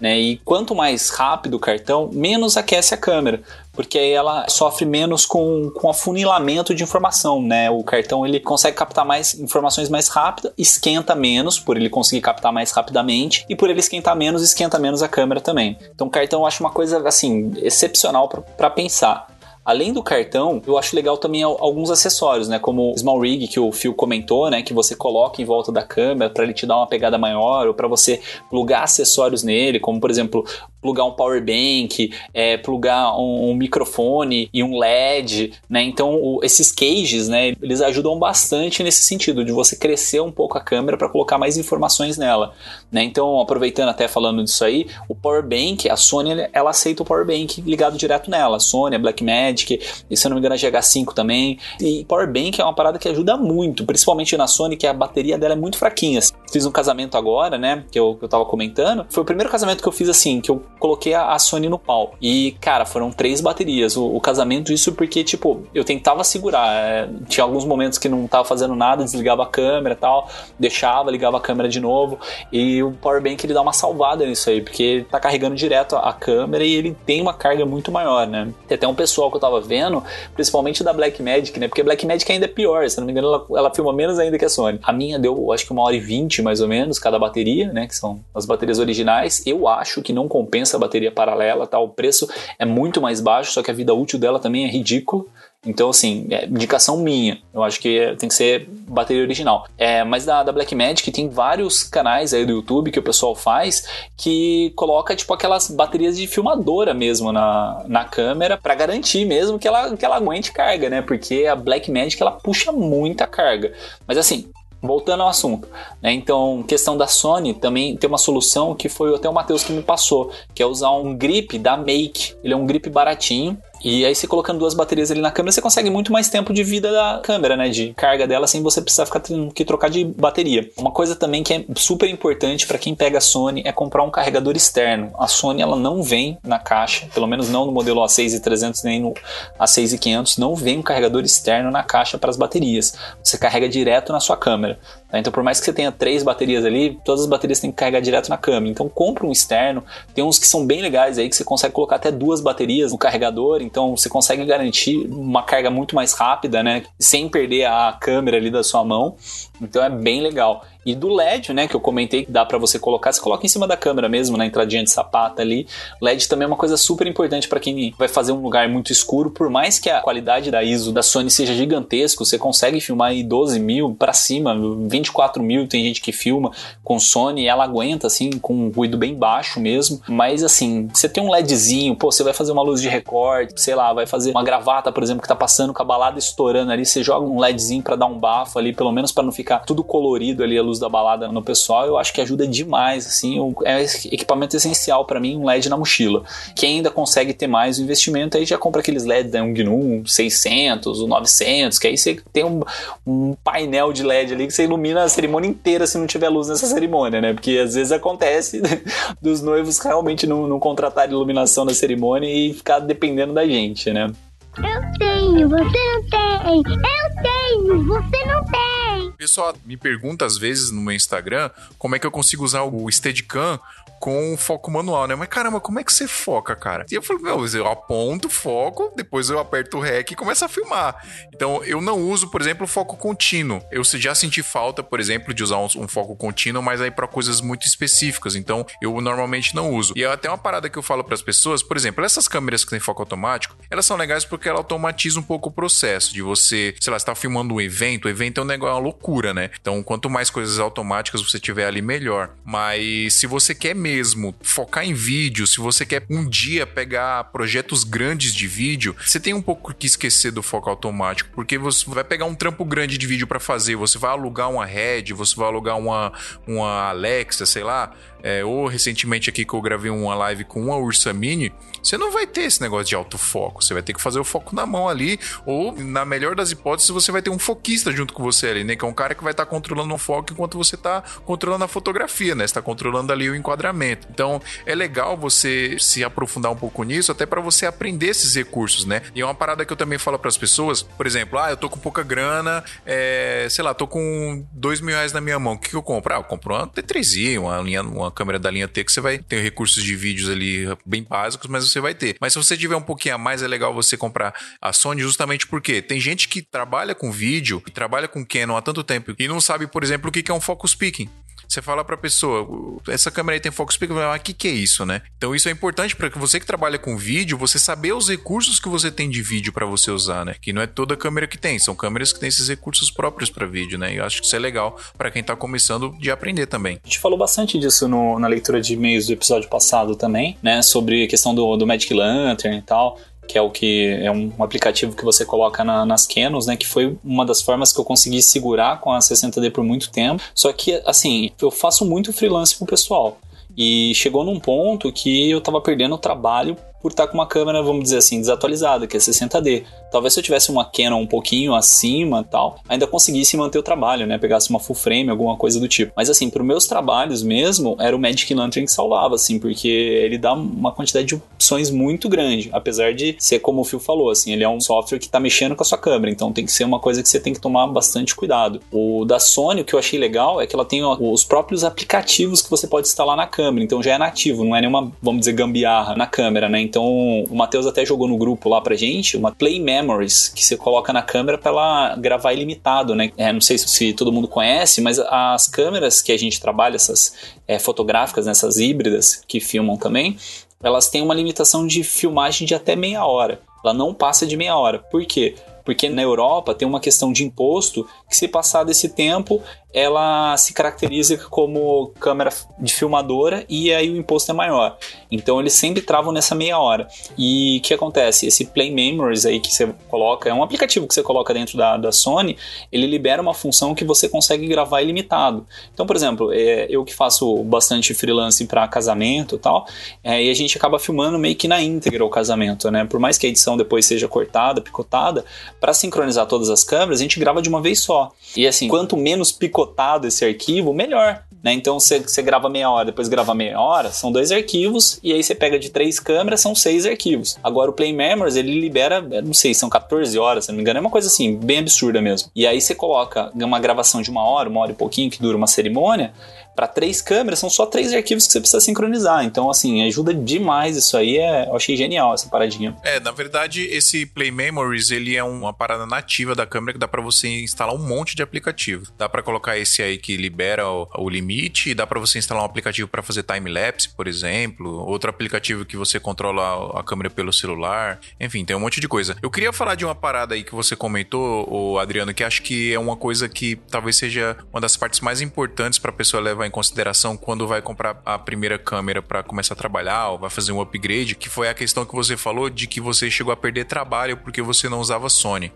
Speaker 3: Né? E quanto mais rápido o cartão, menos aquece a câmera, porque aí ela sofre menos com, com afunilamento de informação. Né? O cartão ele consegue captar mais informações mais rápido, esquenta menos, por ele conseguir captar mais rapidamente, e por ele esquentar menos, esquenta menos a câmera também. Então o cartão eu acho uma coisa assim excepcional para pensar. Além do cartão, eu acho legal também alguns acessórios, né? Como o Small Rig que o Phil comentou, né? Que você coloca em volta da câmera para ele te dar uma pegada maior ou para você plugar acessórios nele, como por exemplo plugar um power bank, é, plugar um, um, microfone e um LED, né? Então o, esses cages, né? Eles ajudam bastante nesse sentido de você crescer um pouco a câmera para colocar mais informações nela, né? Então aproveitando até falando disso aí, o power bank, a Sony ela aceita o power bank ligado direto nela, a Sony, a Blackmagic, e se eu não me engano a GH5 também. E power bank é uma parada que ajuda muito, principalmente na Sony que a bateria dela é muito fraquinha. Fiz um casamento agora, né? Que eu, que eu tava comentando. Foi o primeiro casamento que eu fiz assim, que eu coloquei a, a Sony no pau. E, cara, foram três baterias. O, o casamento, isso porque, tipo, eu tentava segurar. É, tinha alguns momentos que não tava fazendo nada, desligava a câmera e tal, deixava, ligava a câmera de novo. E o Powerbank ele dá uma salvada nisso aí, porque ele tá carregando direto a, a câmera e ele tem uma carga muito maior, né? Tem até um pessoal que eu tava vendo, principalmente da Blackmagic, né? Porque a Blackmagic ainda é pior, se não me engano, ela, ela filma menos ainda que a Sony. A minha deu, acho que uma hora e vinte mais ou menos, cada bateria, né? Que são as baterias originais. Eu acho que não compensa essa bateria paralela, tá? O preço é muito mais baixo, só que a vida útil dela também é ridícula. Então, assim, é indicação minha. Eu acho que tem que ser bateria original. É, mas da, da Blackmagic tem vários canais aí do YouTube que o pessoal faz que coloca, tipo, aquelas baterias de filmadora mesmo na, na câmera para garantir mesmo que ela, que ela aguente carga, né? Porque a Blackmagic, ela puxa muita carga. Mas, assim, voltando ao assunto, né? Então, questão da Sony também tem uma solução que foi até o Matheus que me passou, que é usar um grip da Make. Ele é um grip baratinho, e aí, você colocando duas baterias ali na câmera, você consegue muito mais tempo de vida da câmera, né? De carga dela, sem você precisar ficar tendo que trocar de bateria. Uma coisa também que é super importante para quem pega a Sony é comprar um carregador externo. A Sony, ela não vem na caixa, pelo menos não no modelo A6 e 300 nem no A6 e 500, não vem um carregador externo na caixa para as baterias. Você carrega direto na sua câmera. Tá? Então, por mais que você tenha três baterias ali, todas as baterias têm que carregar direto na câmera. Então, compra um externo. Tem uns que são bem legais aí, que você consegue colocar até duas baterias no carregador. Então, você consegue garantir uma carga muito mais rápida, né? Sem perder a câmera ali da sua mão. Então, é bem legal. E do LED, né, que eu comentei que dá para você colocar, você coloca em cima da câmera mesmo, na entradinha de sapata ali. LED também é uma coisa super importante para quem vai fazer um lugar muito escuro, por mais que a qualidade da ISO da Sony seja gigantesco, você consegue filmar em 12 mil para cima, 24 mil, tem gente que filma com Sony, ela aguenta assim, com um ruído bem baixo mesmo, mas assim, você tem um LEDzinho, pô, você vai fazer uma luz de recorte, sei lá, vai fazer uma gravata, por exemplo, que tá passando com a balada estourando ali, você joga um LEDzinho para dar um bafo ali, pelo menos para não ficar tudo colorido ali a luz da balada no pessoal, eu acho que ajuda demais, assim, é equipamento essencial para mim, um LED na mochila. Quem ainda consegue ter mais o investimento, aí já compra aqueles LEDs da um 600, o 900, que aí você tem um, um, painel de LED ali que você ilumina a cerimônia inteira se não tiver luz nessa cerimônia, né? Porque às vezes acontece dos noivos realmente não, não contratar iluminação na cerimônia e ficar dependendo da gente, né?
Speaker 6: Eu tenho, você não tem. Eu tenho, você não tem.
Speaker 2: O pessoal me pergunta às vezes no meu Instagram como é que eu consigo usar o Steadicam com foco manual, né? Mas caramba, como é que você foca, cara? E eu falei, meu, eu aponto, foco, depois eu aperto o REC e começo a filmar. Então eu não uso, por exemplo, foco contínuo. Eu já senti falta, por exemplo, de usar um, um foco contínuo, mas aí para coisas muito específicas. Então eu normalmente não uso. E é até uma parada que eu falo para as pessoas, por exemplo, essas câmeras que têm foco automático, elas são legais porque ela automatiza um pouco o processo de você, sei lá, está filmando um evento, o evento é um negócio, é uma loucura, né? Então quanto mais coisas automáticas você tiver ali, melhor. Mas se você quer mesmo focar em vídeo, se você quer um dia pegar projetos grandes de vídeo, você tem um pouco que esquecer do foco automático, porque você vai pegar um trampo grande de vídeo para fazer, você vai alugar uma Red, você vai alugar uma, uma Alexa, sei lá, é, ou recentemente aqui que eu gravei uma live com uma Ursa Mini, você não vai ter esse negócio de autofoco. Você vai ter que fazer o foco na mão ali, ou na melhor das hipóteses, você vai ter um foquista junto com você ali, né? Que é um cara que vai estar tá controlando o foco enquanto você está controlando a fotografia, né? Você está controlando ali o enquadramento. Então é legal você se aprofundar um pouco nisso, até para você aprender esses recursos, né? E é uma parada que eu também falo para as pessoas, por exemplo, ah, eu tô com pouca grana, é, sei lá, tô com dois mil reais na minha mão, o que, que eu compro? Ah, eu compro uma T3i, uma linha, uma câmera da linha T que você vai ter recursos de vídeos ali bem básicos, mas você vai ter. Mas se você tiver um pouquinho a mais, é legal você comprar a Sony justamente porque tem gente que trabalha com vídeo e trabalha com Canon há tanto tempo e não sabe, por exemplo, o que é um focus picking. Você fala pra pessoa, essa câmera aí tem focus peak, mas o que, que é isso, né? Então isso é importante para que você que trabalha com vídeo, você saber os recursos que você tem de vídeo para você usar, né? Que não é toda câmera que tem, são câmeras que têm esses recursos próprios para vídeo, né? E eu acho que isso é legal para quem tá começando de aprender também.
Speaker 3: A gente falou bastante disso no, na leitura de e-mails do episódio passado também, né? Sobre a questão do, do Magic Lantern e tal que é o que é um aplicativo que você coloca na, nas Canons, né? Que foi uma das formas que eu consegui segurar com a 60D por muito tempo. Só que, assim, eu faço muito freelance pro pessoal. E chegou num ponto que eu tava perdendo o trabalho por estar com uma câmera, vamos dizer assim, desatualizada, que é 60D. Talvez se eu tivesse uma Canon um pouquinho acima tal, ainda conseguisse manter o trabalho, né? Pegasse uma full frame, alguma coisa do tipo. Mas assim, para os meus trabalhos mesmo, era o Magic Lantern que salvava, assim, porque ele dá uma quantidade de opções muito grande, apesar de ser como o Phil falou, assim, ele é um software que está mexendo com a sua câmera, então tem que ser uma coisa que você tem que tomar bastante cuidado. O da Sony, o que eu achei legal é que ela tem os próprios aplicativos que você pode instalar na câmera, então já é nativo, não é nenhuma, vamos dizer, gambiarra na câmera, né? Então o Matheus até jogou no grupo lá pra gente uma Play Memories que você coloca na câmera para ela gravar ilimitado, né? É, não sei se, se, todo mundo conhece, mas as câmeras que a gente trabalha, essas é, fotográficas, nessas né, híbridas que filmam também, elas têm uma limitação de filmagem de até meia hora. Ela não passa de meia hora. Por quê? Porque na Europa tem uma questão de imposto que se passar desse tempo, ela se caracteriza como câmera de filmadora e aí o imposto é maior. Então eles sempre travam nessa meia hora. E o que acontece? Esse Play Memories aí que você coloca, é um aplicativo que você coloca dentro da, da Sony, ele libera uma função que você consegue gravar ilimitado. Então, por exemplo, é, eu que faço bastante freelance para casamento e tal, é, e a gente acaba filmando meio que na íntegra o casamento, né? Por mais que a edição depois seja cortada, picotada, para sincronizar todas as câmeras, a gente grava de uma vez só. E assim, quanto menos picotado esse arquivo, melhor. Né? Então você, você grava meia hora, depois grava meia hora, são dois arquivos, e aí você pega de três câmeras, são seis arquivos. Agora o Play Memories, ele libera, não sei, são 14 horas, se não me engano, é uma coisa assim, bem absurda mesmo. E aí você coloca uma gravação de uma hora, uma hora e pouquinho, que dura uma cerimônia, para três câmeras, são só três arquivos que você precisa sincronizar. Então, assim, ajuda demais isso aí. É, eu achei genial essa paradinha.
Speaker 2: É, na verdade, esse Play Memories, ele é uma parada nativa da câmera que dá para você instalar um monte de aplicativo. Dá para colocar esse aí que libera o, o limite, dá para você instalar um aplicativo para fazer time-lapse, por exemplo, outro aplicativo que você controla a câmera pelo celular. Enfim, tem um monte de coisa. Eu queria falar de uma parada aí que você comentou, o Adriano, que acho que é uma coisa que talvez seja uma das partes mais importantes para a pessoa levar em consideração quando vai comprar a primeira câmera para começar a trabalhar ou vai fazer um upgrade, que foi a questão que você falou de que você chegou a perder trabalho porque você não usava Sony.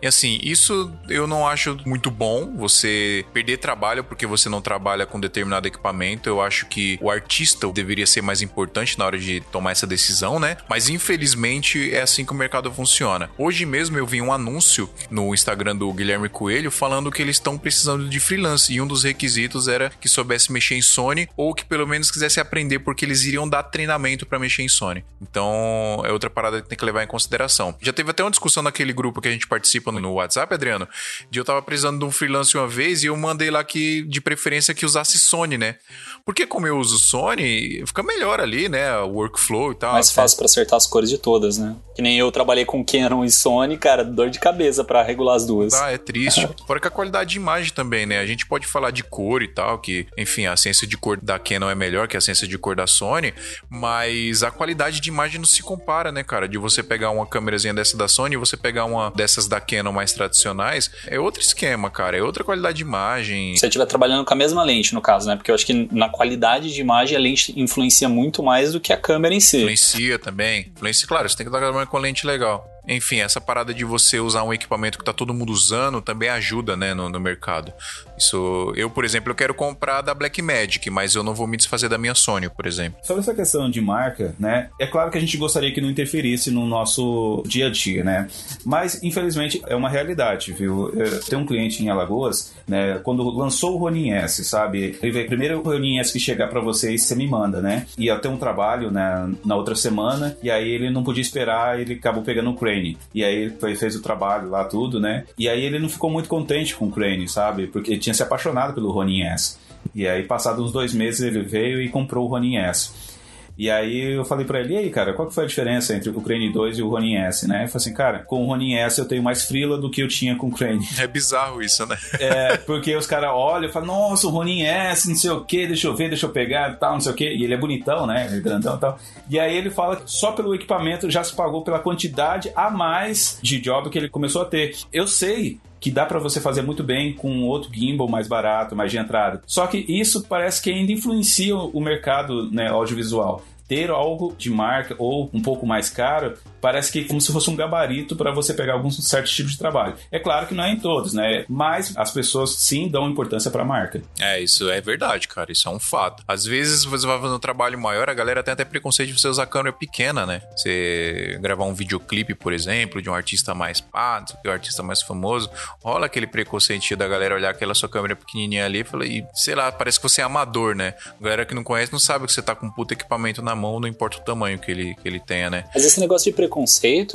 Speaker 2: E assim, isso eu não acho muito bom, você perder trabalho porque você não trabalha com determinado equipamento. Eu acho que o artista deveria ser mais importante na hora de tomar essa decisão, né? Mas infelizmente é assim que o mercado funciona. Hoje mesmo eu vi um anúncio no Instagram do Guilherme Coelho falando que eles estão precisando de freelance e um dos requisitos era que soubesse soubesse mexer em Sony ou que pelo menos quisesse aprender porque eles iriam dar treinamento para mexer em Sony. Então é outra parada que tem que levar em consideração. Já teve até uma discussão naquele grupo que a gente participa no WhatsApp, Adriano, de eu tava precisando de um freelance uma vez e eu mandei lá que de preferência que usasse Sony, né? Porque como eu uso Sony, fica melhor ali, né? O workflow e tal.
Speaker 3: Mais fácil para acertar as cores de todas, né? Que nem eu trabalhei com Canon e Sony, cara, dor de cabeça para regular as duas.
Speaker 2: Ah, é triste. Fora que a qualidade de imagem também, né? A gente pode falar de cor e tal, que, enfim, a ciência de cor da Canon é melhor que a ciência de cor da Sony, mas a qualidade de imagem não se compara, né, cara? De você pegar uma câmerazinha dessa da Sony e você pegar uma dessas da Canon mais tradicionais, é outro esquema, cara. É outra qualidade de imagem.
Speaker 3: Se você estiver trabalhando com a mesma lente, no caso, né? Porque eu acho que na qualidade de imagem a lente influencia muito mais do que a câmera em si.
Speaker 2: Influencia também. Influencia, claro, você tem que estar trabalhando com lente legal. Enfim, essa parada de você usar um equipamento que tá todo mundo usando também ajuda, né, no, no mercado. Isso, eu, por exemplo, eu quero comprar da Blackmagic, mas eu não vou me desfazer da minha Sony, por exemplo.
Speaker 1: Sobre essa questão de marca, né, é claro que a gente gostaria que não interferisse no nosso dia a dia, né, mas infelizmente é uma realidade, viu? Tem um cliente em Alagoas, né, quando lançou o Ronin S, sabe, ele veio primeiro o Ronin S que chegar para vocês, você me manda, né, ia ter um trabalho, né, na outra semana, e aí ele não podia esperar, ele acabou pegando o Crane. E aí ele fez o trabalho lá, tudo, né? E aí ele não ficou muito contente com o Crane, sabe? Porque ele tinha se apaixonado pelo Ronin S. E aí, passados uns dois meses, ele veio e comprou o Ronin S. E aí eu falei pra ele, e aí, cara, qual que foi a diferença entre o Crane 2 e o Ronin S, né? Ele falou assim, cara, com o Ronin S eu tenho mais frila do que eu tinha com o Crane.
Speaker 2: É bizarro isso, né?
Speaker 1: É, porque os caras olham e falam, nossa, o Ronin S, não sei o que, deixa eu ver, deixa eu pegar tal, não sei o que. E ele é bonitão, né? Ele é grandão e tal. E aí ele fala que só pelo equipamento já se pagou pela quantidade a mais de job que ele começou a ter. Eu sei que dá para você fazer muito bem com outro gimbal mais barato, mais de entrada. Só que isso parece que ainda influencia o mercado né, audiovisual ter algo de marca ou um pouco mais caro parece que como se fosse um gabarito para você pegar algum certo tipo de trabalho. É claro que não é em todos, né? Mas as pessoas sim dão importância para a marca.
Speaker 2: É, isso é verdade, cara. Isso é um fato. Às vezes você vai fazer um trabalho maior, a galera tem até preconceito de você usar câmera pequena, né? Você gravar um videoclipe, por exemplo, de um artista mais pá, um artista mais famoso, rola aquele preconceito da galera olhar aquela sua câmera pequenininha ali e falar, e sei lá, parece que você é amador, né? A galera que não conhece não sabe que você tá com um puto equipamento na mão, não importa o tamanho que ele, que ele tenha, né?
Speaker 3: Mas esse negócio de preconceito,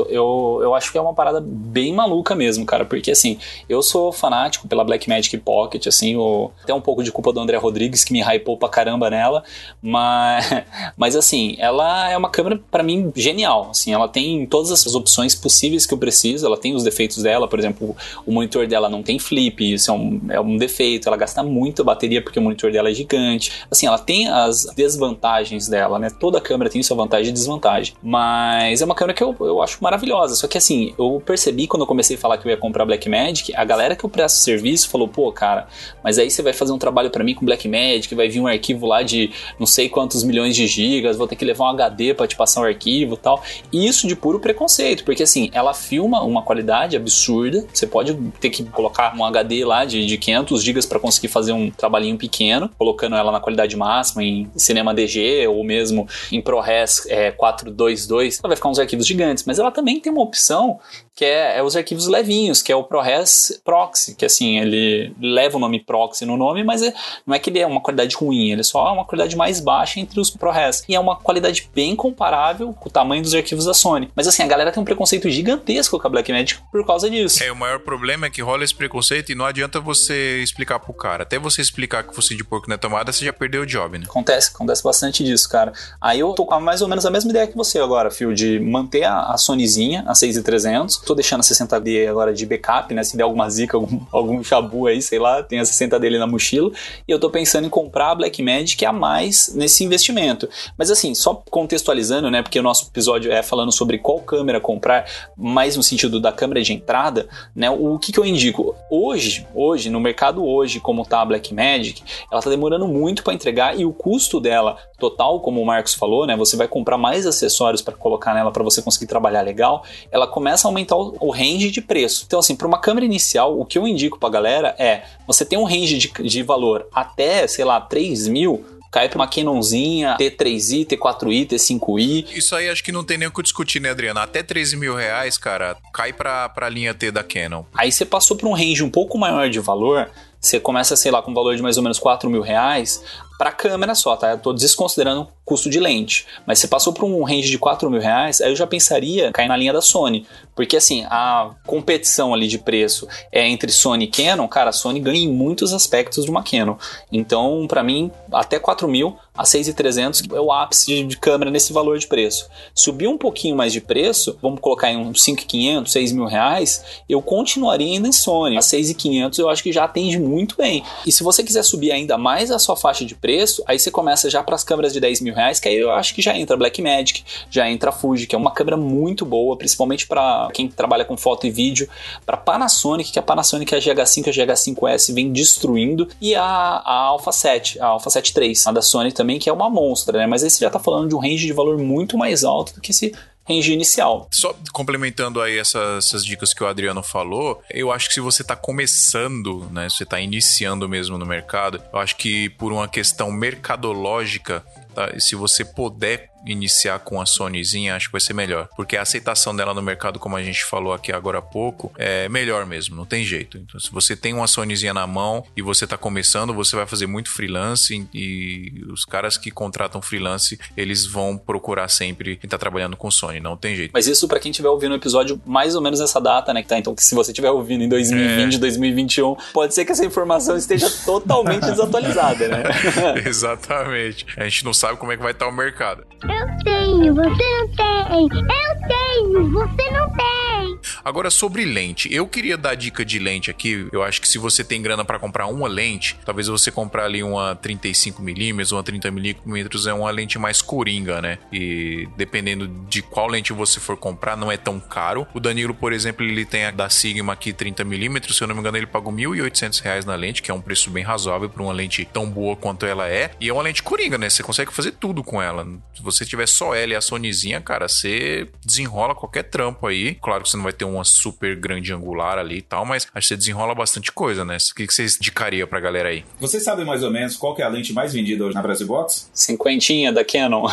Speaker 3: eu, eu acho que é uma parada bem maluca mesmo, cara, porque assim, eu sou fanático pela Blackmagic Pocket, assim, o, até um pouco de culpa do André Rodrigues, que me hypou pra caramba nela, mas, mas assim, ela é uma câmera para mim genial, assim, ela tem todas as opções possíveis que eu preciso, ela tem os defeitos dela, por exemplo, o monitor dela não tem flip, isso é um, é um defeito, ela gasta muita bateria porque o monitor dela é gigante, assim, ela tem as desvantagens dela, né, toda câmera tem sua vantagem e desvantagem. Mas é uma câmera que eu, eu acho maravilhosa. Só que assim, eu percebi quando eu comecei a falar que eu ia comprar Blackmagic, a galera que eu presto serviço falou, pô, cara, mas aí você vai fazer um trabalho para mim com Blackmagic, vai vir um arquivo lá de não sei quantos milhões de gigas, vou ter que levar um HD para te passar um arquivo tal. E isso de puro preconceito, porque assim, ela filma uma qualidade absurda, você pode ter que colocar um HD lá de, de 500 gigas para conseguir fazer um trabalhinho pequeno, colocando ela na qualidade máxima em Cinema DG ou mesmo em ProRes é, 422, ela vai ficar uns arquivos gigantes, mas ela também tem uma opção que é, é, os arquivos levinhos, que é o ProRes Proxy, que assim, ele leva o nome Proxy no nome, mas é, não é que ele é uma qualidade ruim, ele é só uma qualidade mais baixa entre os ProRes. E é uma qualidade bem comparável com o tamanho dos arquivos da Sony. Mas assim, a galera tem um preconceito gigantesco com a Blackmagic por causa disso.
Speaker 2: É, o maior problema é que rola esse preconceito e não adianta você explicar pro cara. Até você explicar que fosse de porco na tomada, você já perdeu o job, né?
Speaker 3: Acontece, acontece bastante disso, cara. Aí eu tô com mais ou menos a mesma ideia que você agora, Phil, de manter a, a Sonyzinha, a 6300, tô deixando a 60D agora de backup, né? Se der alguma zica, algum, algum chabu aí, sei lá, tem a 60 dele na mochila. E eu tô pensando em comprar a Blackmagic a mais nesse investimento. Mas assim, só contextualizando, né? Porque o nosso episódio é falando sobre qual câmera comprar, mais no sentido da câmera de entrada, né? O que, que eu indico? Hoje, hoje, no mercado hoje, como tá a Blackmagic, ela tá demorando muito para entregar e o custo dela total, como o Marcos falou, né? Você vai comprar mais acessórios para colocar nela para você conseguir trabalhar legal. Ela começa a aumentar o range de preço. Então, assim, para uma câmera inicial, o que eu indico para galera é você tem um range de, de valor até, sei lá, 3 mil cai pra uma Canonzinha T3i, T4i, T5i.
Speaker 2: Isso aí acho que não tem nem o que discutir, né, Adriano? Até 13 mil reais, cara, cai pra, pra linha T da Canon.
Speaker 3: Aí você passou pra um range um pouco maior de valor, você começa, sei lá, com um valor de mais ou menos 4 mil reais, para câmera só, tá? Eu tô desconsiderando custo de lente. Mas se passou por um range de 4 mil reais, aí eu já pensaria cair na linha da Sony. Porque assim, a competição ali de preço é entre Sony e Canon, cara, a Sony ganha em muitos aspectos de uma Canon. Então, para mim, até 4 mil a 6,300 é o ápice de, câmera nesse valor de preço. Subir um pouquinho mais de preço, vamos colocar em uns 5,500, 6 mil reais, eu continuaria ainda em Sony. A 6,500 eu acho que já atende muito bem. E se você quiser subir ainda mais a sua faixa de preço, aí você começa já para as câmeras de 10 mil reais, que aí eu acho que já entra Blackmagic, já entra Fuji, que é uma câmera muito boa, principalmente para quem trabalha com foto e vídeo, para Panasonic, que a Panasonic a GH5 e a GH5S vem destruindo, e a, a Alpha 7, a Alpha 7 III, a da Sony também, que é uma monstra, né? Mas aí você já está falando de um range de valor muito mais alto do que esse range inicial.
Speaker 2: Só complementando aí essas, essas, dicas que o Adriano falou, eu acho que se você está começando, né, se você está iniciando mesmo no mercado, eu acho que por uma questão mercadológica, tá, se você puder iniciar com a Sonyzinha, acho que vai ser melhor. Porque a aceitação dela no mercado, como a gente falou aqui agora há pouco, é melhor mesmo, não tem jeito. Então, se você tem uma Sonyzinha na mão e você está começando, você vai fazer muito freelance e os caras que contratam freelance, eles vão procurar sempre quem tá trabalhando com Sony, não tem jeito.
Speaker 3: Mas isso para quem estiver ouvindo o episódio mais ou menos nessa data, né, que tá, então se você estiver ouvindo em 2020, é. 2021, pode ser que essa informação esteja totalmente desatualizada, né?
Speaker 2: Exatamente. A gente não sabe como é que vai estar o mercado.
Speaker 6: Eu tenho, você não tem. Eu tenho, você não tem.
Speaker 2: Agora, sobre lente, eu queria dar dica de lente aqui. Eu acho que se você tem grana pra comprar uma lente, talvez você comprar ali uma 35mm ou uma 30mm é uma lente mais coringa, né? E dependendo de qual lente você for comprar, não é tão caro. O Danilo, por exemplo, ele tem a da Sigma aqui 30mm, se eu não me engano, ele pagou 1.800 reais na lente, que é um preço bem razoável para uma lente tão boa quanto ela é. E é uma lente coringa, né? Você consegue fazer tudo com ela. Se você tiver só ela e a Sonyzinha, cara, você desenrola qualquer trampo aí. Claro que você não vai ter uma super grande angular ali e tal, mas acho que você desenrola bastante coisa, né? O que vocês indicaria pra galera aí?
Speaker 1: Vocês sabem mais ou menos qual que é a lente mais vendida hoje na Brasil Box?
Speaker 3: Cinquentinha da Canon.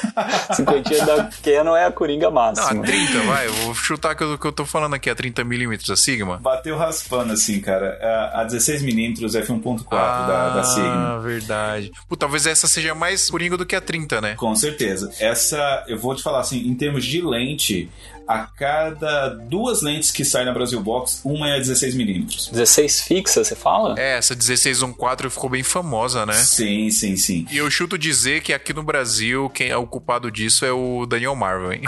Speaker 3: Cinquentinha da Canon é a coringa
Speaker 2: Não, a
Speaker 3: máxima.
Speaker 2: 30, vai. Eu vou chutar que eu, que eu tô falando aqui, a 30mm a Sigma.
Speaker 1: Bateu raspando assim, cara. A a 16mm f1.4 da, da Sigma.
Speaker 2: Ah, verdade. Pô, talvez essa seja mais coringa do que a 30, né?
Speaker 1: Com certeza. Essa, eu vou te falar assim, em termos de lente, a cada duas lentes que saem na Brasil Box, uma é a 16mm.
Speaker 3: 16 fixa, você fala?
Speaker 2: É, essa 1614 ficou bem famosa, né?
Speaker 1: Sim, sim, sim.
Speaker 2: E eu chuto dizer que aqui no Brasil, quem é o culpado disso é o Daniel Marvel, hein?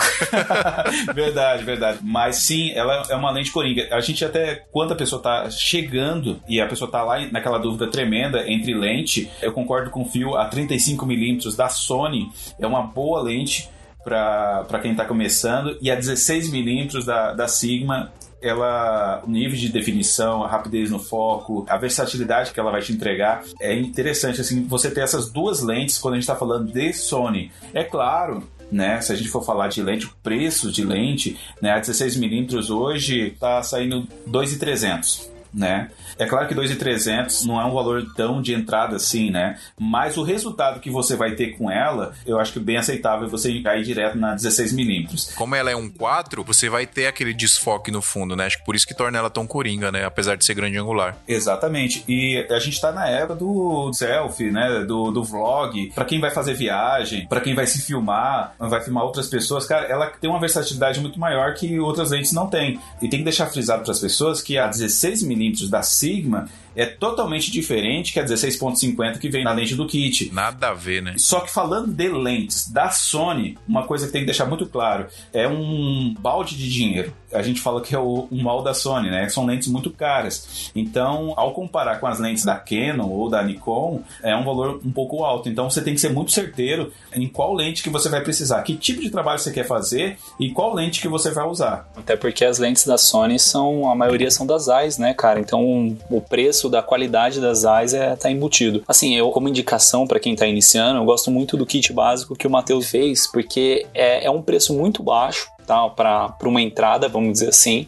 Speaker 1: verdade, verdade. Mas sim, ela é uma lente coringa. A gente até, quando a pessoa tá chegando e a pessoa tá lá naquela dúvida tremenda entre lente, eu concordo com o Fio, a 35mm da Sony é uma boa lente para quem tá começando e a 16mm da, da Sigma ela, o nível de definição, a rapidez no foco, a versatilidade que ela vai te entregar é interessante assim você ter essas duas lentes quando a gente está falando de Sony. É claro, né? Se a gente for falar de lente, o preço de lente, né? A 16mm hoje tá saindo 2.300, né? É claro que 2.300 não é um valor tão de entrada assim, né? Mas o resultado que você vai ter com ela, eu acho que é bem aceitável você cair direto na 16mm.
Speaker 2: Como ela é um 4, você vai ter aquele desfoque no fundo, né? Acho que por isso que torna ela tão coringa, né? Apesar de ser grande angular.
Speaker 1: Exatamente. E a gente tá na época do selfie, né? Do, do vlog. Pra quem vai fazer viagem, pra quem vai se filmar, vai filmar outras pessoas, cara, ela tem uma versatilidade muito maior que outras lentes não têm. E tem que deixar frisado para as pessoas que a 16mm da Sigma é totalmente diferente que a 16.50 que vem na lente do kit.
Speaker 2: Nada a ver, né?
Speaker 1: Só que falando de lentes da Sony, uma coisa que tem que deixar muito claro, é um balde de dinheiro. A gente fala que é o, um mal da Sony, né? São lentes muito caras. Então, ao comparar com as lentes da Canon ou da Nikon, é um valor um pouco alto. Então, você tem que ser muito certeiro em qual lente que você vai precisar, que tipo de trabalho você quer fazer e qual lente que você vai usar.
Speaker 3: Até porque as lentes da Sony são, a maioria são das AIS, né, cara? Então o preço da qualidade das AIS é, tá embutido. Assim, eu, como indicação para quem tá iniciando, eu gosto muito do kit básico que o Matheus fez, porque é, é um preço muito baixo tal para uma entrada, vamos dizer assim,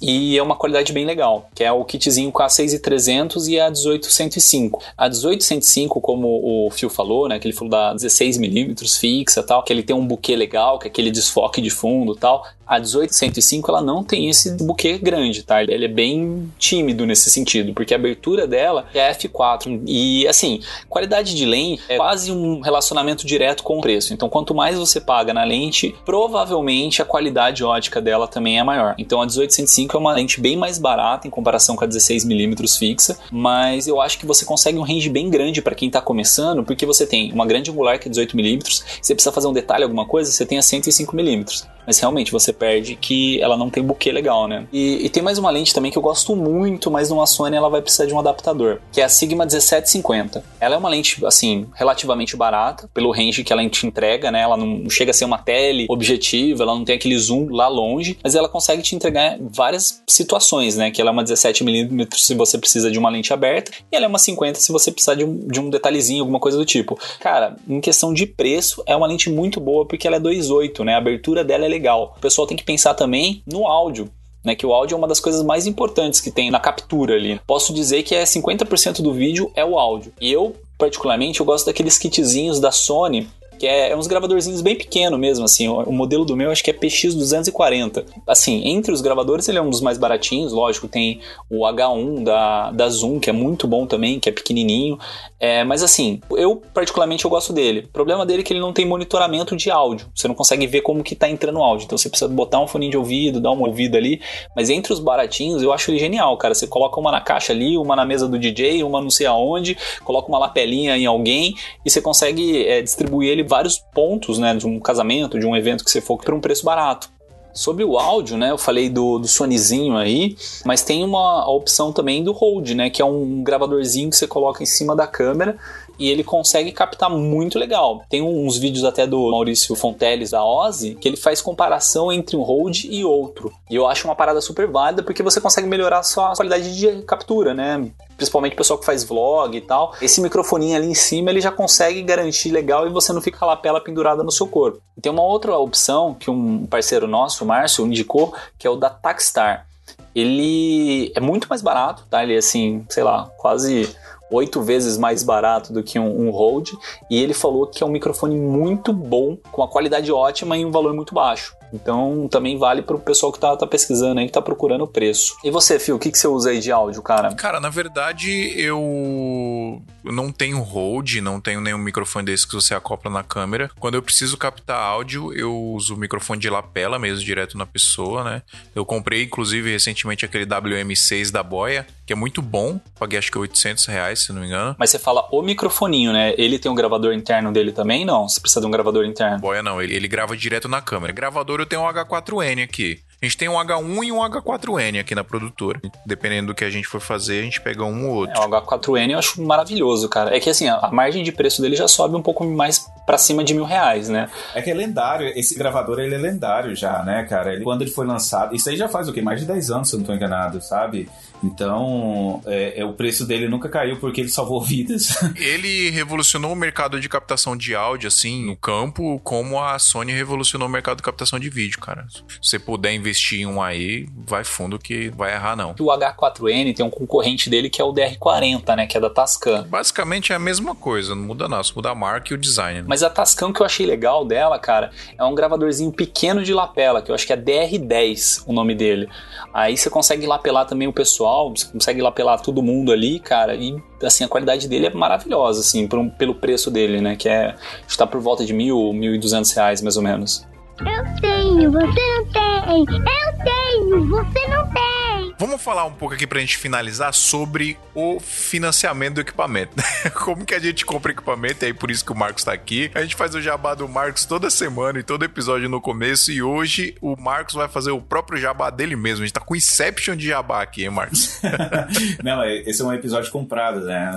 Speaker 3: e é uma qualidade bem legal, que é o kitzinho com a 6300 e a 18105. A 18105, como o Phil falou, né, que ele falou da 16mm fixa, tal, que ele tem um buquê legal, que é aquele desfoque de fundo, tal. A 18105 ela não tem esse buquê grande, tá? Ele é bem tímido nesse sentido, porque a abertura dela é f4 e assim, qualidade de lente é quase um relacionamento direto com o preço. Então, quanto mais você paga na lente, provavelmente a qualidade ótica dela também é maior. Então, a 18105 é uma lente bem mais barata em comparação com a 16mm fixa, mas eu acho que você consegue um range bem grande para quem tá começando, porque você tem uma grande angular que é 18mm, você precisa fazer um detalhe alguma coisa, você tem a 105mm. Mas realmente você perde que ela não tem buquê legal, né? E, e, tem mais uma lente também que eu gosto muito, mas numa Sony ela vai precisar de um adaptador, que é a Sigma 1750. Ela é uma lente, assim, relativamente barata, pelo range que ela te entrega, né? Ela não chega a ser uma tele objetiva, ela não tem aquele zoom lá longe, mas ela consegue te entregar várias situações, né? Que ela é uma 17mm se você precisa de uma lente aberta, e ela é uma 50 se você precisar de um, de um detalhezinho, alguma coisa do tipo. Cara, em questão de preço, é uma lente muito boa porque ela é 2.8, né? A abertura dela é legal. O pessoal tem que pensar também no áudio. Né, que o áudio é uma das coisas mais importantes que tem na captura ali. Posso dizer que é 50% do vídeo é o áudio. E eu, particularmente, eu gosto daqueles kitzinhos da Sony que é, é uns gravadorzinhos bem pequeno mesmo, assim, o, o, modelo do meu acho que é PX240. Assim, entre os gravadores ele é um dos mais baratinhos, lógico, tem o H1 da, da Zoom, que é muito bom também, que é pequenininho, é, mas assim, eu particularmente eu gosto dele. O problema dele é que ele não tem monitoramento de áudio, você não consegue ver como que tá entrando o áudio, então você precisa botar um fone de ouvido, dar uma ouvida ali, mas entre os baratinhos eu acho ele genial, cara, você coloca uma na caixa ali, uma na mesa do DJ, uma não sei aonde, coloca uma lapelinha em alguém e você consegue é, distribuir ele vários pontos, né, de um casamento, de um evento que você for, por um preço barato. Sobre o áudio, né, eu falei do, do Sonyzinho aí, mas tem uma opção também do Rode, né, que é um gravadorzinho que você coloca em cima da câmera e ele consegue captar muito legal. Tem uns vídeos até do Maurício Fonteles da Ozzy que ele faz comparação entre um Rode e outro. E eu acho uma parada super válida porque você consegue melhorar a sua qualidade de captura, né? Principalmente o pessoal que faz vlog e tal. Esse microfoninho ali em cima ele já consegue garantir legal e você não fica a lapela pendurada no seu corpo. Tem uma outra opção que um parceiro nosso, o Márcio, indicou, que é o da Takstar. Ele é muito mais barato, tá? Ele é assim, sei lá, quase oito vezes mais barato do que um, um Rode, e ele falou que é um microfone muito bom, com uma qualidade ótima e um valor muito baixo. Então também vale para o pessoal que tá, tá, pesquisando aí, que tá procurando o preço. E você, Fio, o que, que você usa aí de áudio, cara?
Speaker 2: Cara, na verdade eu não tenho hold, não tenho nenhum microfone desse que você acopla na câmera. Quando eu preciso captar áudio, eu uso o microfone de lapela mesmo, direto na pessoa, né? Eu comprei, inclusive, recentemente aquele WM6 da Boya, que é muito bom. Paguei acho que 800 reais, se não me engano.
Speaker 3: Mas você fala o microfoninho, né? Ele tem um gravador interno dele também? Não? Você precisa de um gravador interno?
Speaker 2: Boya não, ele, ele grava direto na câmera. Gravador eu tenho um H4N aqui. A gente tem um H1 e um H4N aqui na produtora. Dependendo do que a gente for fazer, a gente pega um ou outro.
Speaker 3: É, o H4N eu acho maravilhoso, cara. É que assim, a margem de preço dele já sobe um pouco mais para cima de mil reais, né?
Speaker 1: É que é lendário. Esse gravador, ele é lendário já, né, cara? Ele, quando ele foi lançado... Isso aí já faz o quê? Mais de 10 anos, se eu não tô enganado, sabe? Então, é, é, o preço dele nunca caiu porque ele salvou vidas.
Speaker 2: Ele revolucionou o mercado de captação de áudio, assim, no campo, como a Sony revolucionou o mercado de captação de vídeo, cara. Se você puder investir em um aí, vai fundo que vai errar, não.
Speaker 3: O H4N tem um concorrente dele que é o DR40, né? Que é da Tascam.
Speaker 2: Basicamente é a mesma coisa, não muda nada, só muda a marca e o design. Né?
Speaker 3: Mas a Tascam que eu achei legal dela, cara, é um gravadorzinho pequeno de lapela, que eu acho que é DR10 o nome dele. Aí você consegue lapelar também o pessoal, você consegue lapelar todo mundo ali, cara, e assim, a qualidade dele é maravilhosa, assim, um, pelo preço dele, né, que é, está por volta de mil, mil e duzentos reais, mais ou menos.
Speaker 6: Eu tenho, você não tem. Eu tenho, você não tem.
Speaker 2: Vamos falar um pouco aqui pra gente finalizar sobre o financiamento do equipamento. Como que a gente compra equipamento, e aí por isso que o Marcos tá aqui. A gente faz o jabá do Marcos toda semana e todo episódio no começo, e hoje o Marcos vai fazer o próprio jabá dele mesmo. A gente tá com Inception de jabá aqui, hein, Marcos?
Speaker 1: Não, esse é um episódio comprado, né?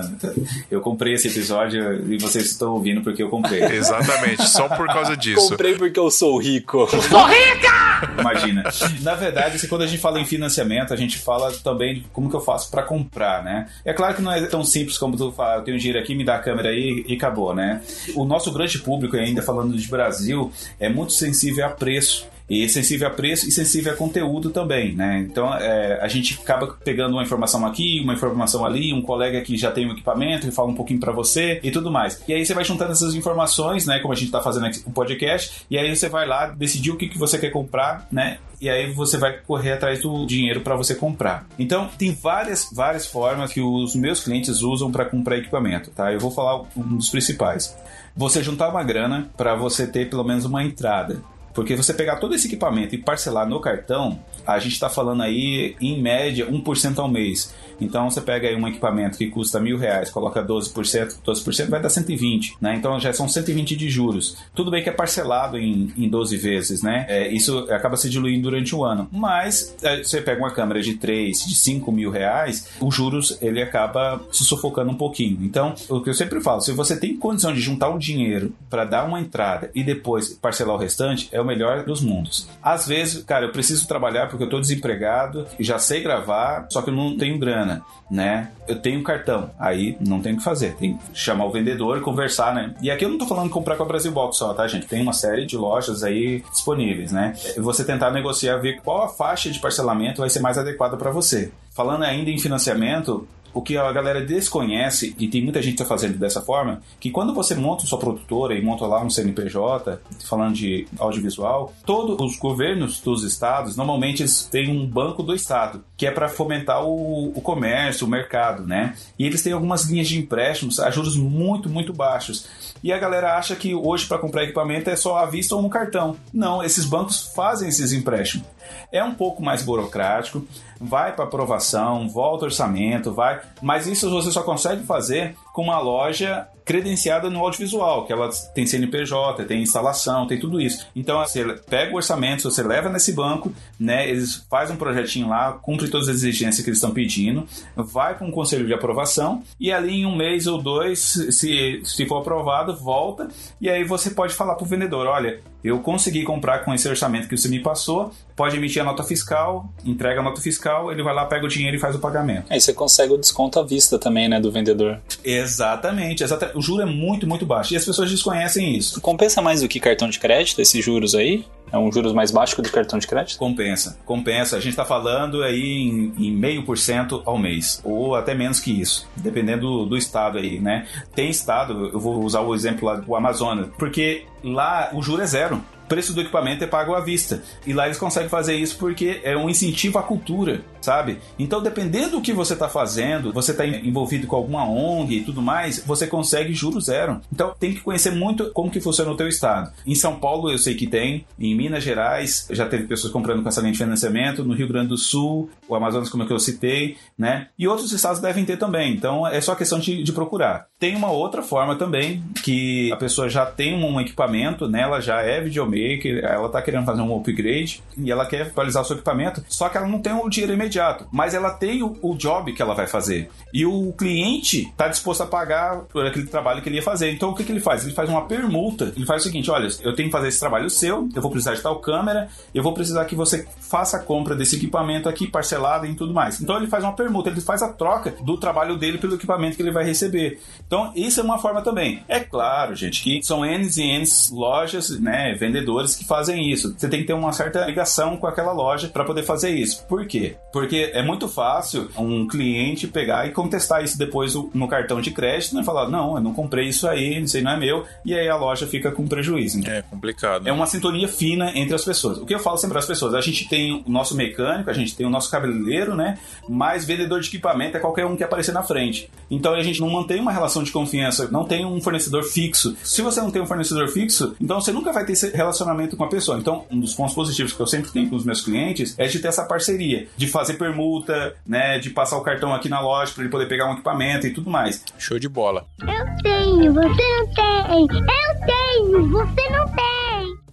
Speaker 1: Eu comprei esse episódio e vocês estão ouvindo porque eu comprei.
Speaker 2: Exatamente, só por causa disso.
Speaker 3: Comprei porque eu sou rico.
Speaker 6: Sou rica!
Speaker 1: Imagina. Na verdade, assim, quando a gente fala em financiamento, a gente fala também de como que eu faço para comprar, né? É claro que não é tão simples como tu fala, eu tenho dinheiro aqui, me dá a câmera aí e acabou, né? O nosso grande público, ainda falando de Brasil, é muito sensível a preço e sensível a preço e sensível a conteúdo também, né? Então é, a gente acaba pegando uma informação aqui, uma informação ali, um colega que já tem um equipamento e fala um pouquinho para você e tudo mais. E aí você vai juntando essas informações, né? Como a gente tá fazendo aqui o podcast, e aí você vai lá decidir o que, que você quer comprar, né? E aí você vai correr atrás do dinheiro para você comprar. Então tem várias várias formas que os meus clientes usam para comprar equipamento, tá? Eu vou falar um dos principais. Você juntar uma grana para você ter pelo menos uma entrada. Porque você pegar todo esse equipamento e parcelar no cartão, a gente está falando aí, em média, 1% ao mês. Então você pega aí um equipamento que custa mil reais, coloca 12%, 12% vai dar 120, né? Então já são 120 de juros. Tudo bem que é parcelado em, em 12 vezes, né? É, isso acaba se diluindo durante o ano. Mas é, você pega uma câmera de 3, de 5 mil reais, os juros ele acaba se sufocando um pouquinho. Então, o que eu sempre falo, se você tem condição de juntar um dinheiro para dar uma entrada e depois parcelar o restante, é o melhor dos mundos. Às vezes, cara, eu preciso trabalhar porque eu tô desempregado e já sei gravar, só que eu não tenho grana, né? Eu tenho cartão, aí não tem o que fazer, tem que chamar o vendedor e conversar, né? E aqui eu não tô falando comprar com a Brasil Box só, tá, gente? Tem uma série de lojas aí disponíveis, né? Você tentar negociar, ver qual a faixa de parcelamento vai ser mais adequada para você. Falando ainda em financiamento, o que a galera desconhece, e tem muita gente que está fazendo dessa forma, que quando você monta sua produtora e monta lá um CNPJ, falando de audiovisual, todos os governos dos estados, normalmente eles têm um banco do estado, que é para fomentar o, o, comércio, o mercado, né? E eles têm algumas linhas de empréstimos a juros muito, muito baixos. E a galera acha que hoje para comprar equipamento é só à vista ou no cartão. Não, esses bancos fazem esses empréstimos. É um pouco mais burocrático, vai para aprovação, volta orçamento, vai, mas isso você só consegue fazer com uma loja credenciada no audiovisual, que ela tem CNPJ, tem instalação, tem tudo isso. Então você pega o orçamento, você leva nesse banco, né? Eles fazem um projetinho lá, cumpre todas as exigências que eles estão pedindo, vai com o conselho de aprovação e ali em um mês ou dois, se, se for aprovado, volta e aí você pode falar pro vendedor, olha, eu consegui comprar com esse orçamento que você me passou, pode emitir a nota fiscal, entrega a nota fiscal, ele vai lá, pega o dinheiro e faz o pagamento.
Speaker 3: Aí você consegue o desconto à vista também, né, do vendedor.
Speaker 1: Exatamente, exatamente. O juro é muito, muito baixo e as pessoas desconhecem isso.
Speaker 3: Compensa mais do que cartão de crédito, esses juros aí? É um juros mais baixo que o do cartão de crédito?
Speaker 1: Compensa, compensa. A gente está falando aí em, meio por cento ao mês, ou até menos que isso, dependendo do, do, estado aí, né? Tem estado, eu vou usar o exemplo lá do Amazonas, porque lá o juro é zero preço do equipamento é pago à vista. E lá eles conseguem fazer isso porque é um incentivo à cultura, sabe? Então, dependendo do que você está fazendo, você está envolvido com alguma ONG e tudo mais, você consegue juros zero. Então, tem que conhecer muito como que funciona o teu estado. Em São Paulo, eu sei que tem. Em Minas Gerais, já teve pessoas comprando com essa linha de financiamento. No Rio Grande do Sul, o Amazonas, como é que eu citei, né? E outros estados devem ter também. Então, é só questão de, de procurar. Tem uma outra forma também, que a pessoa já tem um equipamento, né? Ela já é videomaker, ela tá querendo fazer um upgrade e ela quer atualizar o seu equipamento, só que ela não tem o dinheiro imediato, mas ela tem o, o job que ela vai fazer. E o cliente tá disposto a pagar por aquele trabalho que ele ia fazer. Então o que, que ele faz? Ele faz uma permuta. Ele faz o seguinte: olha, eu tenho que fazer esse trabalho seu, eu vou precisar de tal câmera, eu vou precisar que você faça a compra desse equipamento aqui parcelado e tudo mais. Então ele faz uma permuta, ele faz a troca do trabalho dele pelo equipamento que ele vai receber. Então isso é uma forma também. É claro, gente, que são N e N lojas, né, vendedores que fazem isso. Você tem que ter uma certa ligação com aquela loja para poder fazer isso. Por quê? Porque é muito fácil um cliente pegar e contestar isso depois no cartão de crédito né, e falar: não, eu não comprei isso aí, isso aí não é meu, e aí a loja fica com prejuízo.
Speaker 2: Então, é complicado.
Speaker 1: É uma sintonia fina entre as pessoas. O que eu falo sempre para as pessoas: a gente tem o nosso mecânico, a gente tem o nosso cabeleireiro, né? Mas vendedor de equipamento é qualquer um que aparecer na frente. Então a gente não mantém uma relação de confiança, não tem um fornecedor fixo. Se você não tem um fornecedor fixo, então você nunca vai ter esse relacionamento com a pessoa. Então, um dos pontos positivos que eu sempre tenho com os meus clientes é de ter essa parceria, de fazer permuta, né? De passar o cartão aqui na loja para ele poder pegar um equipamento e tudo mais.
Speaker 2: Show de bola.
Speaker 6: Eu tenho, você não tem. Eu tenho, você não tem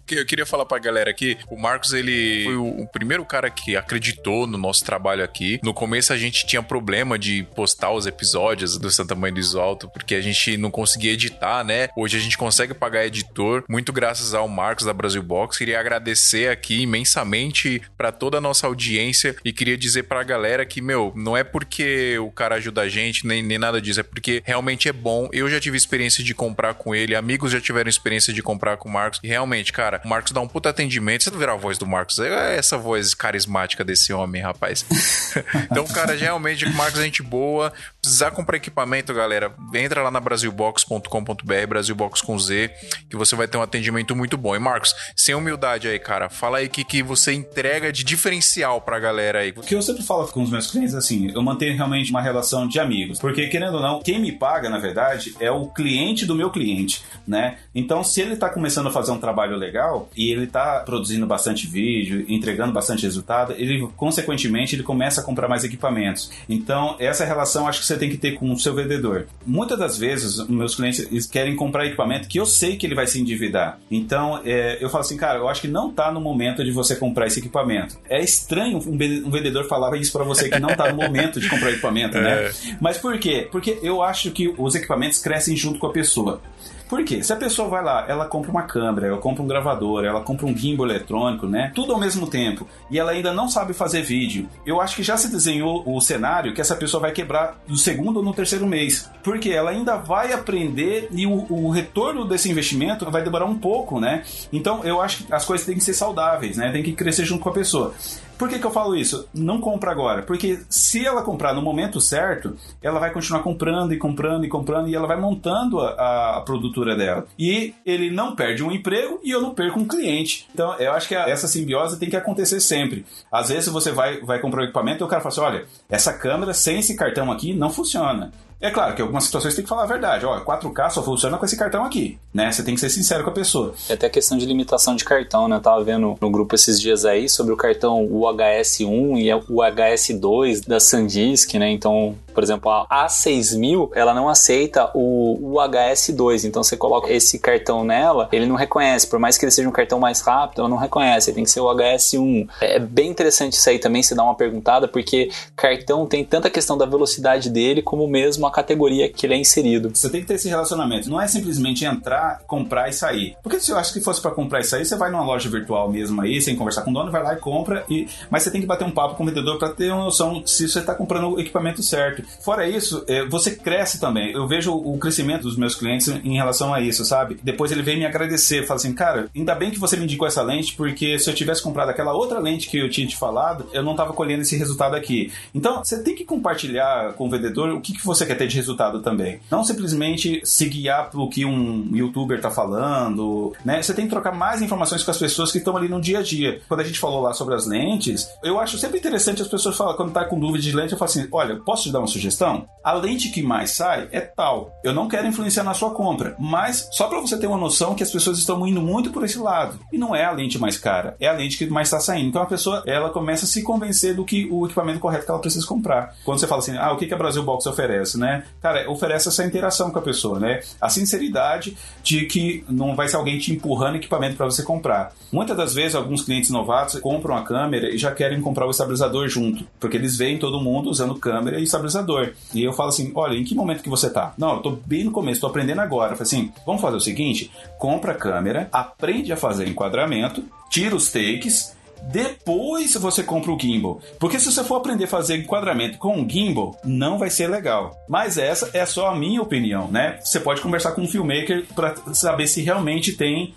Speaker 2: eu queria falar pra galera aqui, o Marcos, ele foi o, o, primeiro cara que acreditou no nosso trabalho aqui. No começo a gente tinha problema de postar os episódios do Santa Mãe do Isolto, porque a gente não conseguia editar, né? Hoje a gente consegue pagar editor, muito graças ao Marcos da Brasil Box. Queria agradecer aqui imensamente para toda a nossa audiência e queria dizer pra galera que, meu, não é porque o cara ajuda a gente, nem, nem nada disso, é porque realmente é bom. Eu já tive experiência de comprar com ele, amigos já tiveram experiência de comprar com o Marcos, e realmente, cara, cara, o Marcos dá um puta atendimento. Você não virar a voz do Marcos, é essa voz carismática desse homem, rapaz. então, cara, realmente, o Marcos é gente boa. Precisar comprar equipamento, galera, entra lá na brasilbox.com.br, Brasilbox com Z, que você vai ter um atendimento muito bom. E Marcos, sem humildade aí, cara, fala aí o que, que você entrega de diferencial pra galera aí.
Speaker 1: O que eu sempre falo com os meus clientes, assim, eu mantenho realmente uma relação de amigos. Porque, querendo ou não, quem me paga, na verdade, é o cliente do meu cliente, né? Então, se ele tá começando a fazer um trabalho legal, legal e ele tá produzindo bastante vídeo, entregando bastante resultado, ele consequentemente ele começa a comprar mais equipamentos. Então, essa relação acho que você tem que ter com o seu vendedor. Muitas das vezes, meus clientes querem comprar equipamento que eu sei que ele vai se endividar. Então, é, eu falo assim, cara, eu acho que não tá no momento de você comprar esse equipamento. É estranho um vendedor falar isso para você que não tá no momento de comprar equipamento, né? É. Mas por quê? Porque eu acho que os equipamentos crescem junto com a pessoa. Por quê? Se a pessoa vai lá, ela compra uma câmera, ela compra um gravador, ela compra um gimbal eletrônico, né? Tudo ao mesmo tempo, e ela ainda não sabe fazer vídeo, eu acho que já se desenhou o cenário que essa pessoa vai quebrar no segundo ou no terceiro mês. Porque ela ainda vai aprender e o, o retorno desse investimento vai demorar um pouco, né? Então eu acho que as coisas têm que ser saudáveis, né? Tem que crescer junto com a pessoa. Por que, que eu falo isso? Não compra agora. Porque se ela comprar no momento certo, ela vai continuar comprando e comprando e comprando e ela vai montando a, a produtora dela. E ele não perde um emprego e eu não perco um cliente. Então eu acho que essa simbiose tem que acontecer sempre. Às vezes você vai, vai comprar um equipamento e o cara fala assim: olha, essa câmera sem esse cartão aqui não funciona. É claro que algumas situações tem que falar a verdade. Ó, 4K só funciona com esse cartão aqui, né? Você tem que ser sincero com a pessoa.
Speaker 3: É até questão de limitação de cartão, né? Eu tava vendo no grupo esses dias aí sobre o cartão UHS-1 e o UHS-2 da SanDisk, né? Então Por exemplo, a A6000, ela não aceita o UHS-2, então você coloca esse cartão nela, ele não reconhece, por mais que ele seja um cartão mais rápido, ela não reconhece, ele tem que ser o HS1. É bem interessante isso aí também, se dar uma perguntada, porque cartão tem tanta questão da velocidade dele, como mesmo a categoria que ele é inserido.
Speaker 1: Você tem que ter esse relacionamento. Não é simplesmente entrar, comprar e sair. Porque se eu acho que fosse para comprar e sair, você vai numa loja virtual mesmo aí, sem conversar com o dono, vai lá e compra. E... Mas você tem que bater um papo com o vendedor para ter uma noção se você está comprando o equipamento certo. Fora isso, é, você cresce também. Eu vejo o crescimento dos meus clientes em relação a isso, sabe? Depois ele vem me agradecer, fala assim, cara, ainda bem que você me indicou essa lente, porque se eu tivesse comprado aquela outra lente que eu tinha te falado, eu não tava colhendo esse resultado aqui. Então, você tem que compartilhar com o vendedor o que, que você quer ter de resultado também. Não simplesmente se guiar pelo que um youtuber tá falando, né? Você tem que trocar mais informações com as pessoas que estão ali no dia a dia. Quando a gente falou lá sobre as lentes, eu acho sempre interessante as pessoas falar, quando tá com dúvida de lente, eu falo assim: olha, posso te dar uma sugestão? A lente que mais sai é tal. Eu não quero influenciar na sua compra, mas só para você ter uma noção que as pessoas estão indo muito por esse lado. E não é a lente mais cara, é a lente que mais está saindo. Então a pessoa ela começa a se convencer do que o equipamento correto que ela precisa comprar. Quando você fala assim, ah, o que, que a Brasil Box oferece, né? Cara, oferece essa interação com a pessoa, né? A sinceridade de que não vai ser alguém te empurrando equipamento para você comprar. Muitas das vezes, alguns clientes novatos compram a câmera e já querem comprar o estabilizador junto, porque eles veem todo mundo usando câmera e estabilizador. E eu falo assim, olha, em que momento que você tá? Não, eu tô bem no começo, tô aprendendo agora. Eu falo assim, vamos fazer o seguinte, compra a câmera, aprende a fazer enquadramento, tira os takes depois você compra o gimbal. Porque se você for aprender a fazer enquadramento com o gimbal, não vai ser legal. Mas essa é só a minha opinião, né? Você pode conversar com um filmmaker para saber se realmente tem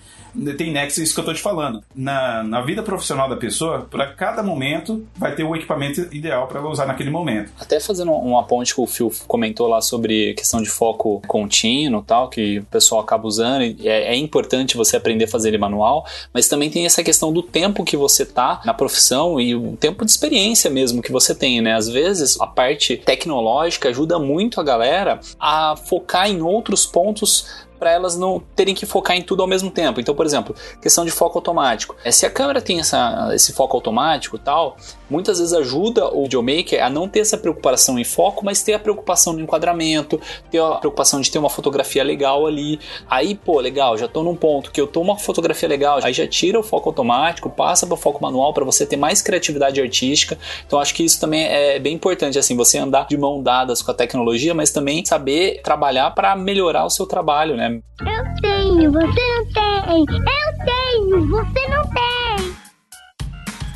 Speaker 1: tem nexo isso que eu tô te falando. Na, na vida profissional da pessoa, para cada momento vai ter o equipamento ideal para ela usar naquele momento.
Speaker 3: Até fazendo uma ponte que o Phil comentou lá sobre questão de foco contínuo tal, que o pessoal acaba usando, é, é importante você aprender a fazer ele manual, mas também tem essa questão do tempo que você tá na profissão e o tempo de experiência mesmo que você tem, né? Às vezes a parte tecnológica ajuda muito a galera a focar em outros pontos para elas não terem que focar em tudo ao mesmo tempo. Então, por exemplo, questão de foco automático. É, se a câmera tem essa, esse foco automático e tal, muitas vezes ajuda o videomaker a não ter essa preocupação em foco, mas ter a preocupação no enquadramento, ter a preocupação de ter uma fotografia legal ali. Aí, pô, legal, já tô num ponto que eu tô uma fotografia legal, aí já tira o foco automático, passa para o foco manual para você ter mais criatividade artística. Então, acho que isso também é bem importante, assim, você andar de mão dadas com a tecnologia, mas também saber trabalhar para melhorar o seu trabalho, né?
Speaker 6: Eu tenho, você não tem. Eu tenho, você não tem.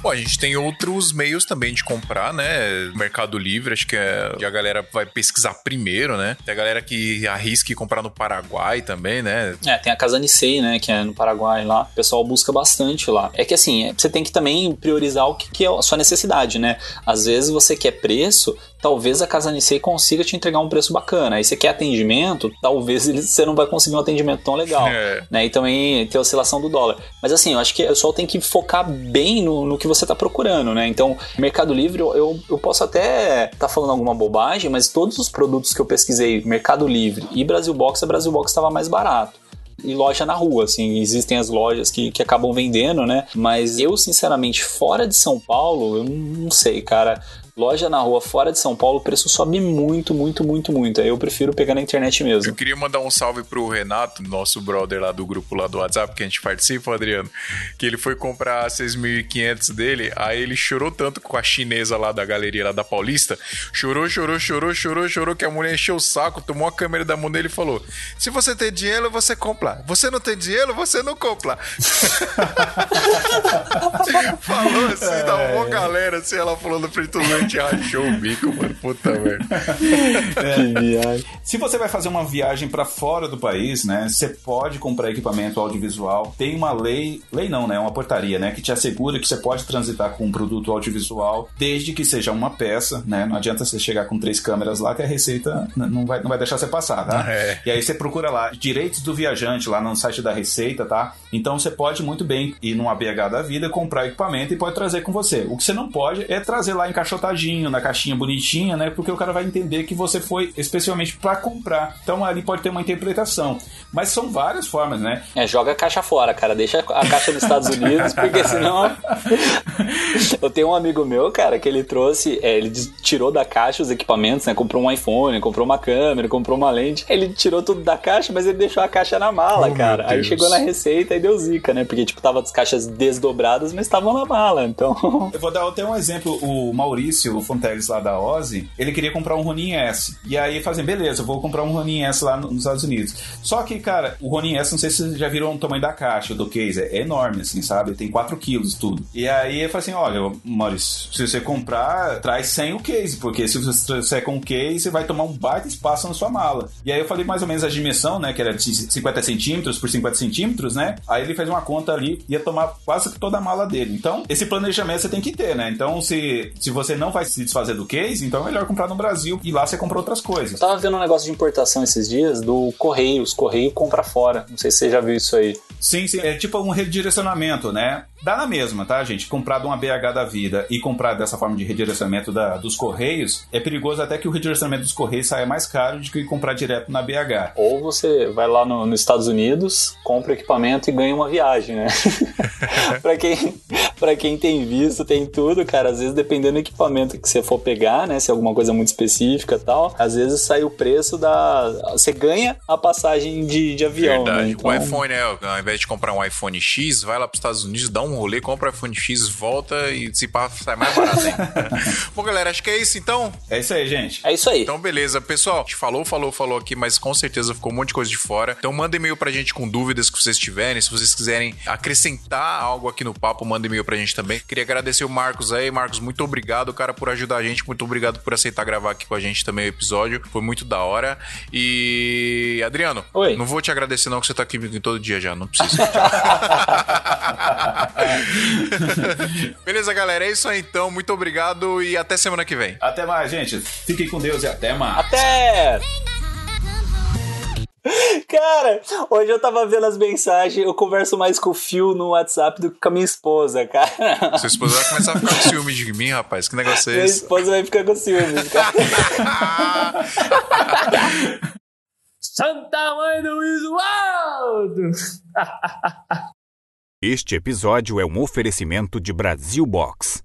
Speaker 2: Bom, a gente tem outros meios também de comprar, né? Mercado Livre, acho que é, a galera vai pesquisar primeiro, né? Tem a galera que arrisca comprar no Paraguai também, né?
Speaker 3: É, tem a Casa Nicei, né? Que é no Paraguai lá. O pessoal busca bastante lá. É que assim, você tem que também priorizar o que, que é a sua necessidade, né? Às vezes você quer preço, talvez a Casa Nicei consiga te entregar um preço bacana. Aí você quer atendimento, talvez você não vai conseguir um atendimento tão legal. É. Né? E também tem a oscilação do dólar. Mas assim, eu acho que o pessoal tem que focar bem no, no que você está procurando, né? Então, Mercado Livre, eu, eu posso até estar tá falando alguma bobagem, mas todos os produtos que eu pesquisei, Mercado Livre e Brasil Box, a Brasil Box estava mais barato e loja na rua, assim, existem as lojas que, que acabam vendendo, né? Mas eu, sinceramente, fora de São Paulo, eu não sei, cara. Loja na rua fora de São Paulo, o preço sobe muito, muito, muito, muito. Aí eu prefiro pegar na internet mesmo.
Speaker 2: Eu queria mandar um salve pro Renato, nosso brother lá do grupo lá do WhatsApp que a gente participa, Adriano, que ele foi comprar 6.500 dele, aí ele chorou tanto com a chinesa lá da galeria lá da Paulista, chorou, chorou, chorou, chorou, chorou, que a mulher encheu o saco, tomou a câmera da mão dele e falou: se você tem dinheiro, você compra. Você não tem dinheiro, você não compra. Falou assim, é. da uma galera, assim, ela falou no frente do gente rachou o bico, mano. Puta merda.
Speaker 1: É. Que viagem. Se você vai fazer uma viagem para fora do país, né? Você pode comprar equipamento audiovisual. Tem uma lei, lei não, né? Uma portaria, né? Que te assegura que você pode transitar com um produto audiovisual desde que seja uma peça, né? Não adianta você chegar com três câmeras lá que a receita não vai, não vai deixar você passar, tá? É. E aí você procura lá, direitos do viajante lá no site da Receita, tá? Então você pode muito bem ir num ABH da vida, comprar equipamento e pode trazer com você. O que você não pode é trazer lá encaixotado embaladinho, na caixinha bonitinha, né? Porque o cara vai entender que você foi especialmente para comprar. Então ali pode ter uma interpretação. Mas são várias formas, né?
Speaker 3: É, joga a caixa fora, cara. Deixa a caixa nos Estados Unidos, porque senão. eu tenho um amigo meu, cara, que ele trouxe, é, ele tirou da caixa os equipamentos, né? Comprou um iPhone, comprou uma câmera, comprou uma lente. Ele tirou tudo da caixa, mas ele deixou a caixa na mala,
Speaker 2: Oh,
Speaker 3: cara. Aí chegou na receita e deu zica, né? Porque, tipo, tava as caixas desdobradas, mas estavam na mala. Então.
Speaker 1: Eu vou dar até um exemplo. O Maurício, o Fonteles lá da Ozzy, ele queria comprar um Ronin S. E aí fazem, beleza, eu vou comprar um Ronin S lá no- nos Estados Unidos. Só que, cara, o Ronin S, não sei se vocês já viram o tamanho da caixa, do case. É enorme, assim, sabe? Tem 4 quilos tudo. E aí ele fala assim: olha, Maurício, se você comprar, traz sem o case, porque se você trouxer com o case, você vai tomar um baita espaço na sua mala. E aí eu falei mais ou menos a dimensão, né? Que era de 50 centímetros por 50 centímetros, né? Aí ele fez uma conta ali, ia tomar quase toda a mala dele. Então, esse planejamento você tem que ter, né? Então, se, se você não vai se desfazer do case, então é melhor comprar no Brasil e lá você compra outras coisas.
Speaker 3: Eu tava vendo um negócio de importação esses dias do Correios. Correio compra fora. Não sei se você já viu isso aí.
Speaker 1: Sim, sim, é tipo um redirecionamento, né? Dá na mesma, tá, gente? Comprar de uma BH da vida e comprar dessa forma de redirecionamento da, dos Correios, é perigoso até que o redirecionamento dos Correios saia mais caro do que comprar direto na BH.
Speaker 3: Ou você vai lá no- nos Estados Unidos, compra equipamento e ganha uma viagem, né? pra, quem, pra quem tem visto, tem tudo, cara. Às vezes, dependendo do equipamento que você for pegar, né? Se é alguma coisa muito específica e tal, às vezes sai o preço da. Você ganha a passagem de, de avião,
Speaker 2: Verdade.
Speaker 3: né? Então,
Speaker 2: O iPhone, né? Ao invés de comprar um iPhone X, vai lá para os Estados Unidos, dá um rolê, compra o iPhone X, volta e se pá, sai mais barato ainda. Bom, galera, acho que é isso então.
Speaker 1: É isso aí, gente.
Speaker 3: É isso aí.
Speaker 2: Então, beleza. Pessoal, a gente falou, falou, falou aqui, mas com certeza ficou um monte de coisa de fora. Então, manda e-mail pra gente com dúvidas que vocês tiverem. Se vocês quiserem acrescentar algo aqui no papo, manda e-mail pra gente também. Queria agradecer o Marcos aí. Marcos, muito obrigado, cara, por ajudar a gente. Muito obrigado por aceitar gravar aqui com a gente também o episódio. Foi muito da hora. E, Adriano,
Speaker 3: Oi.
Speaker 2: não vou te agradecer, não, que você tá aqui comigo todo dia já. Não precisa. Beleza, galera. É isso aí então. Muito obrigado e até semana que vem.
Speaker 1: Até mais, gente. Fiquem com Deus e até mais.
Speaker 3: Até! Cara, hoje eu tava vendo as mensagens, eu converso mais com o Phil no WhatsApp do que com a minha esposa, cara.
Speaker 2: Sua esposa vai começar a ficar com ciúme de mim, rapaz. Que negócio é
Speaker 3: Minha
Speaker 2: esse?
Speaker 3: esposa vai ficar com ciúmes, cara. Santa Mãe do Isualdo!
Speaker 7: Este episódio é um oferecimento de Brasil Box.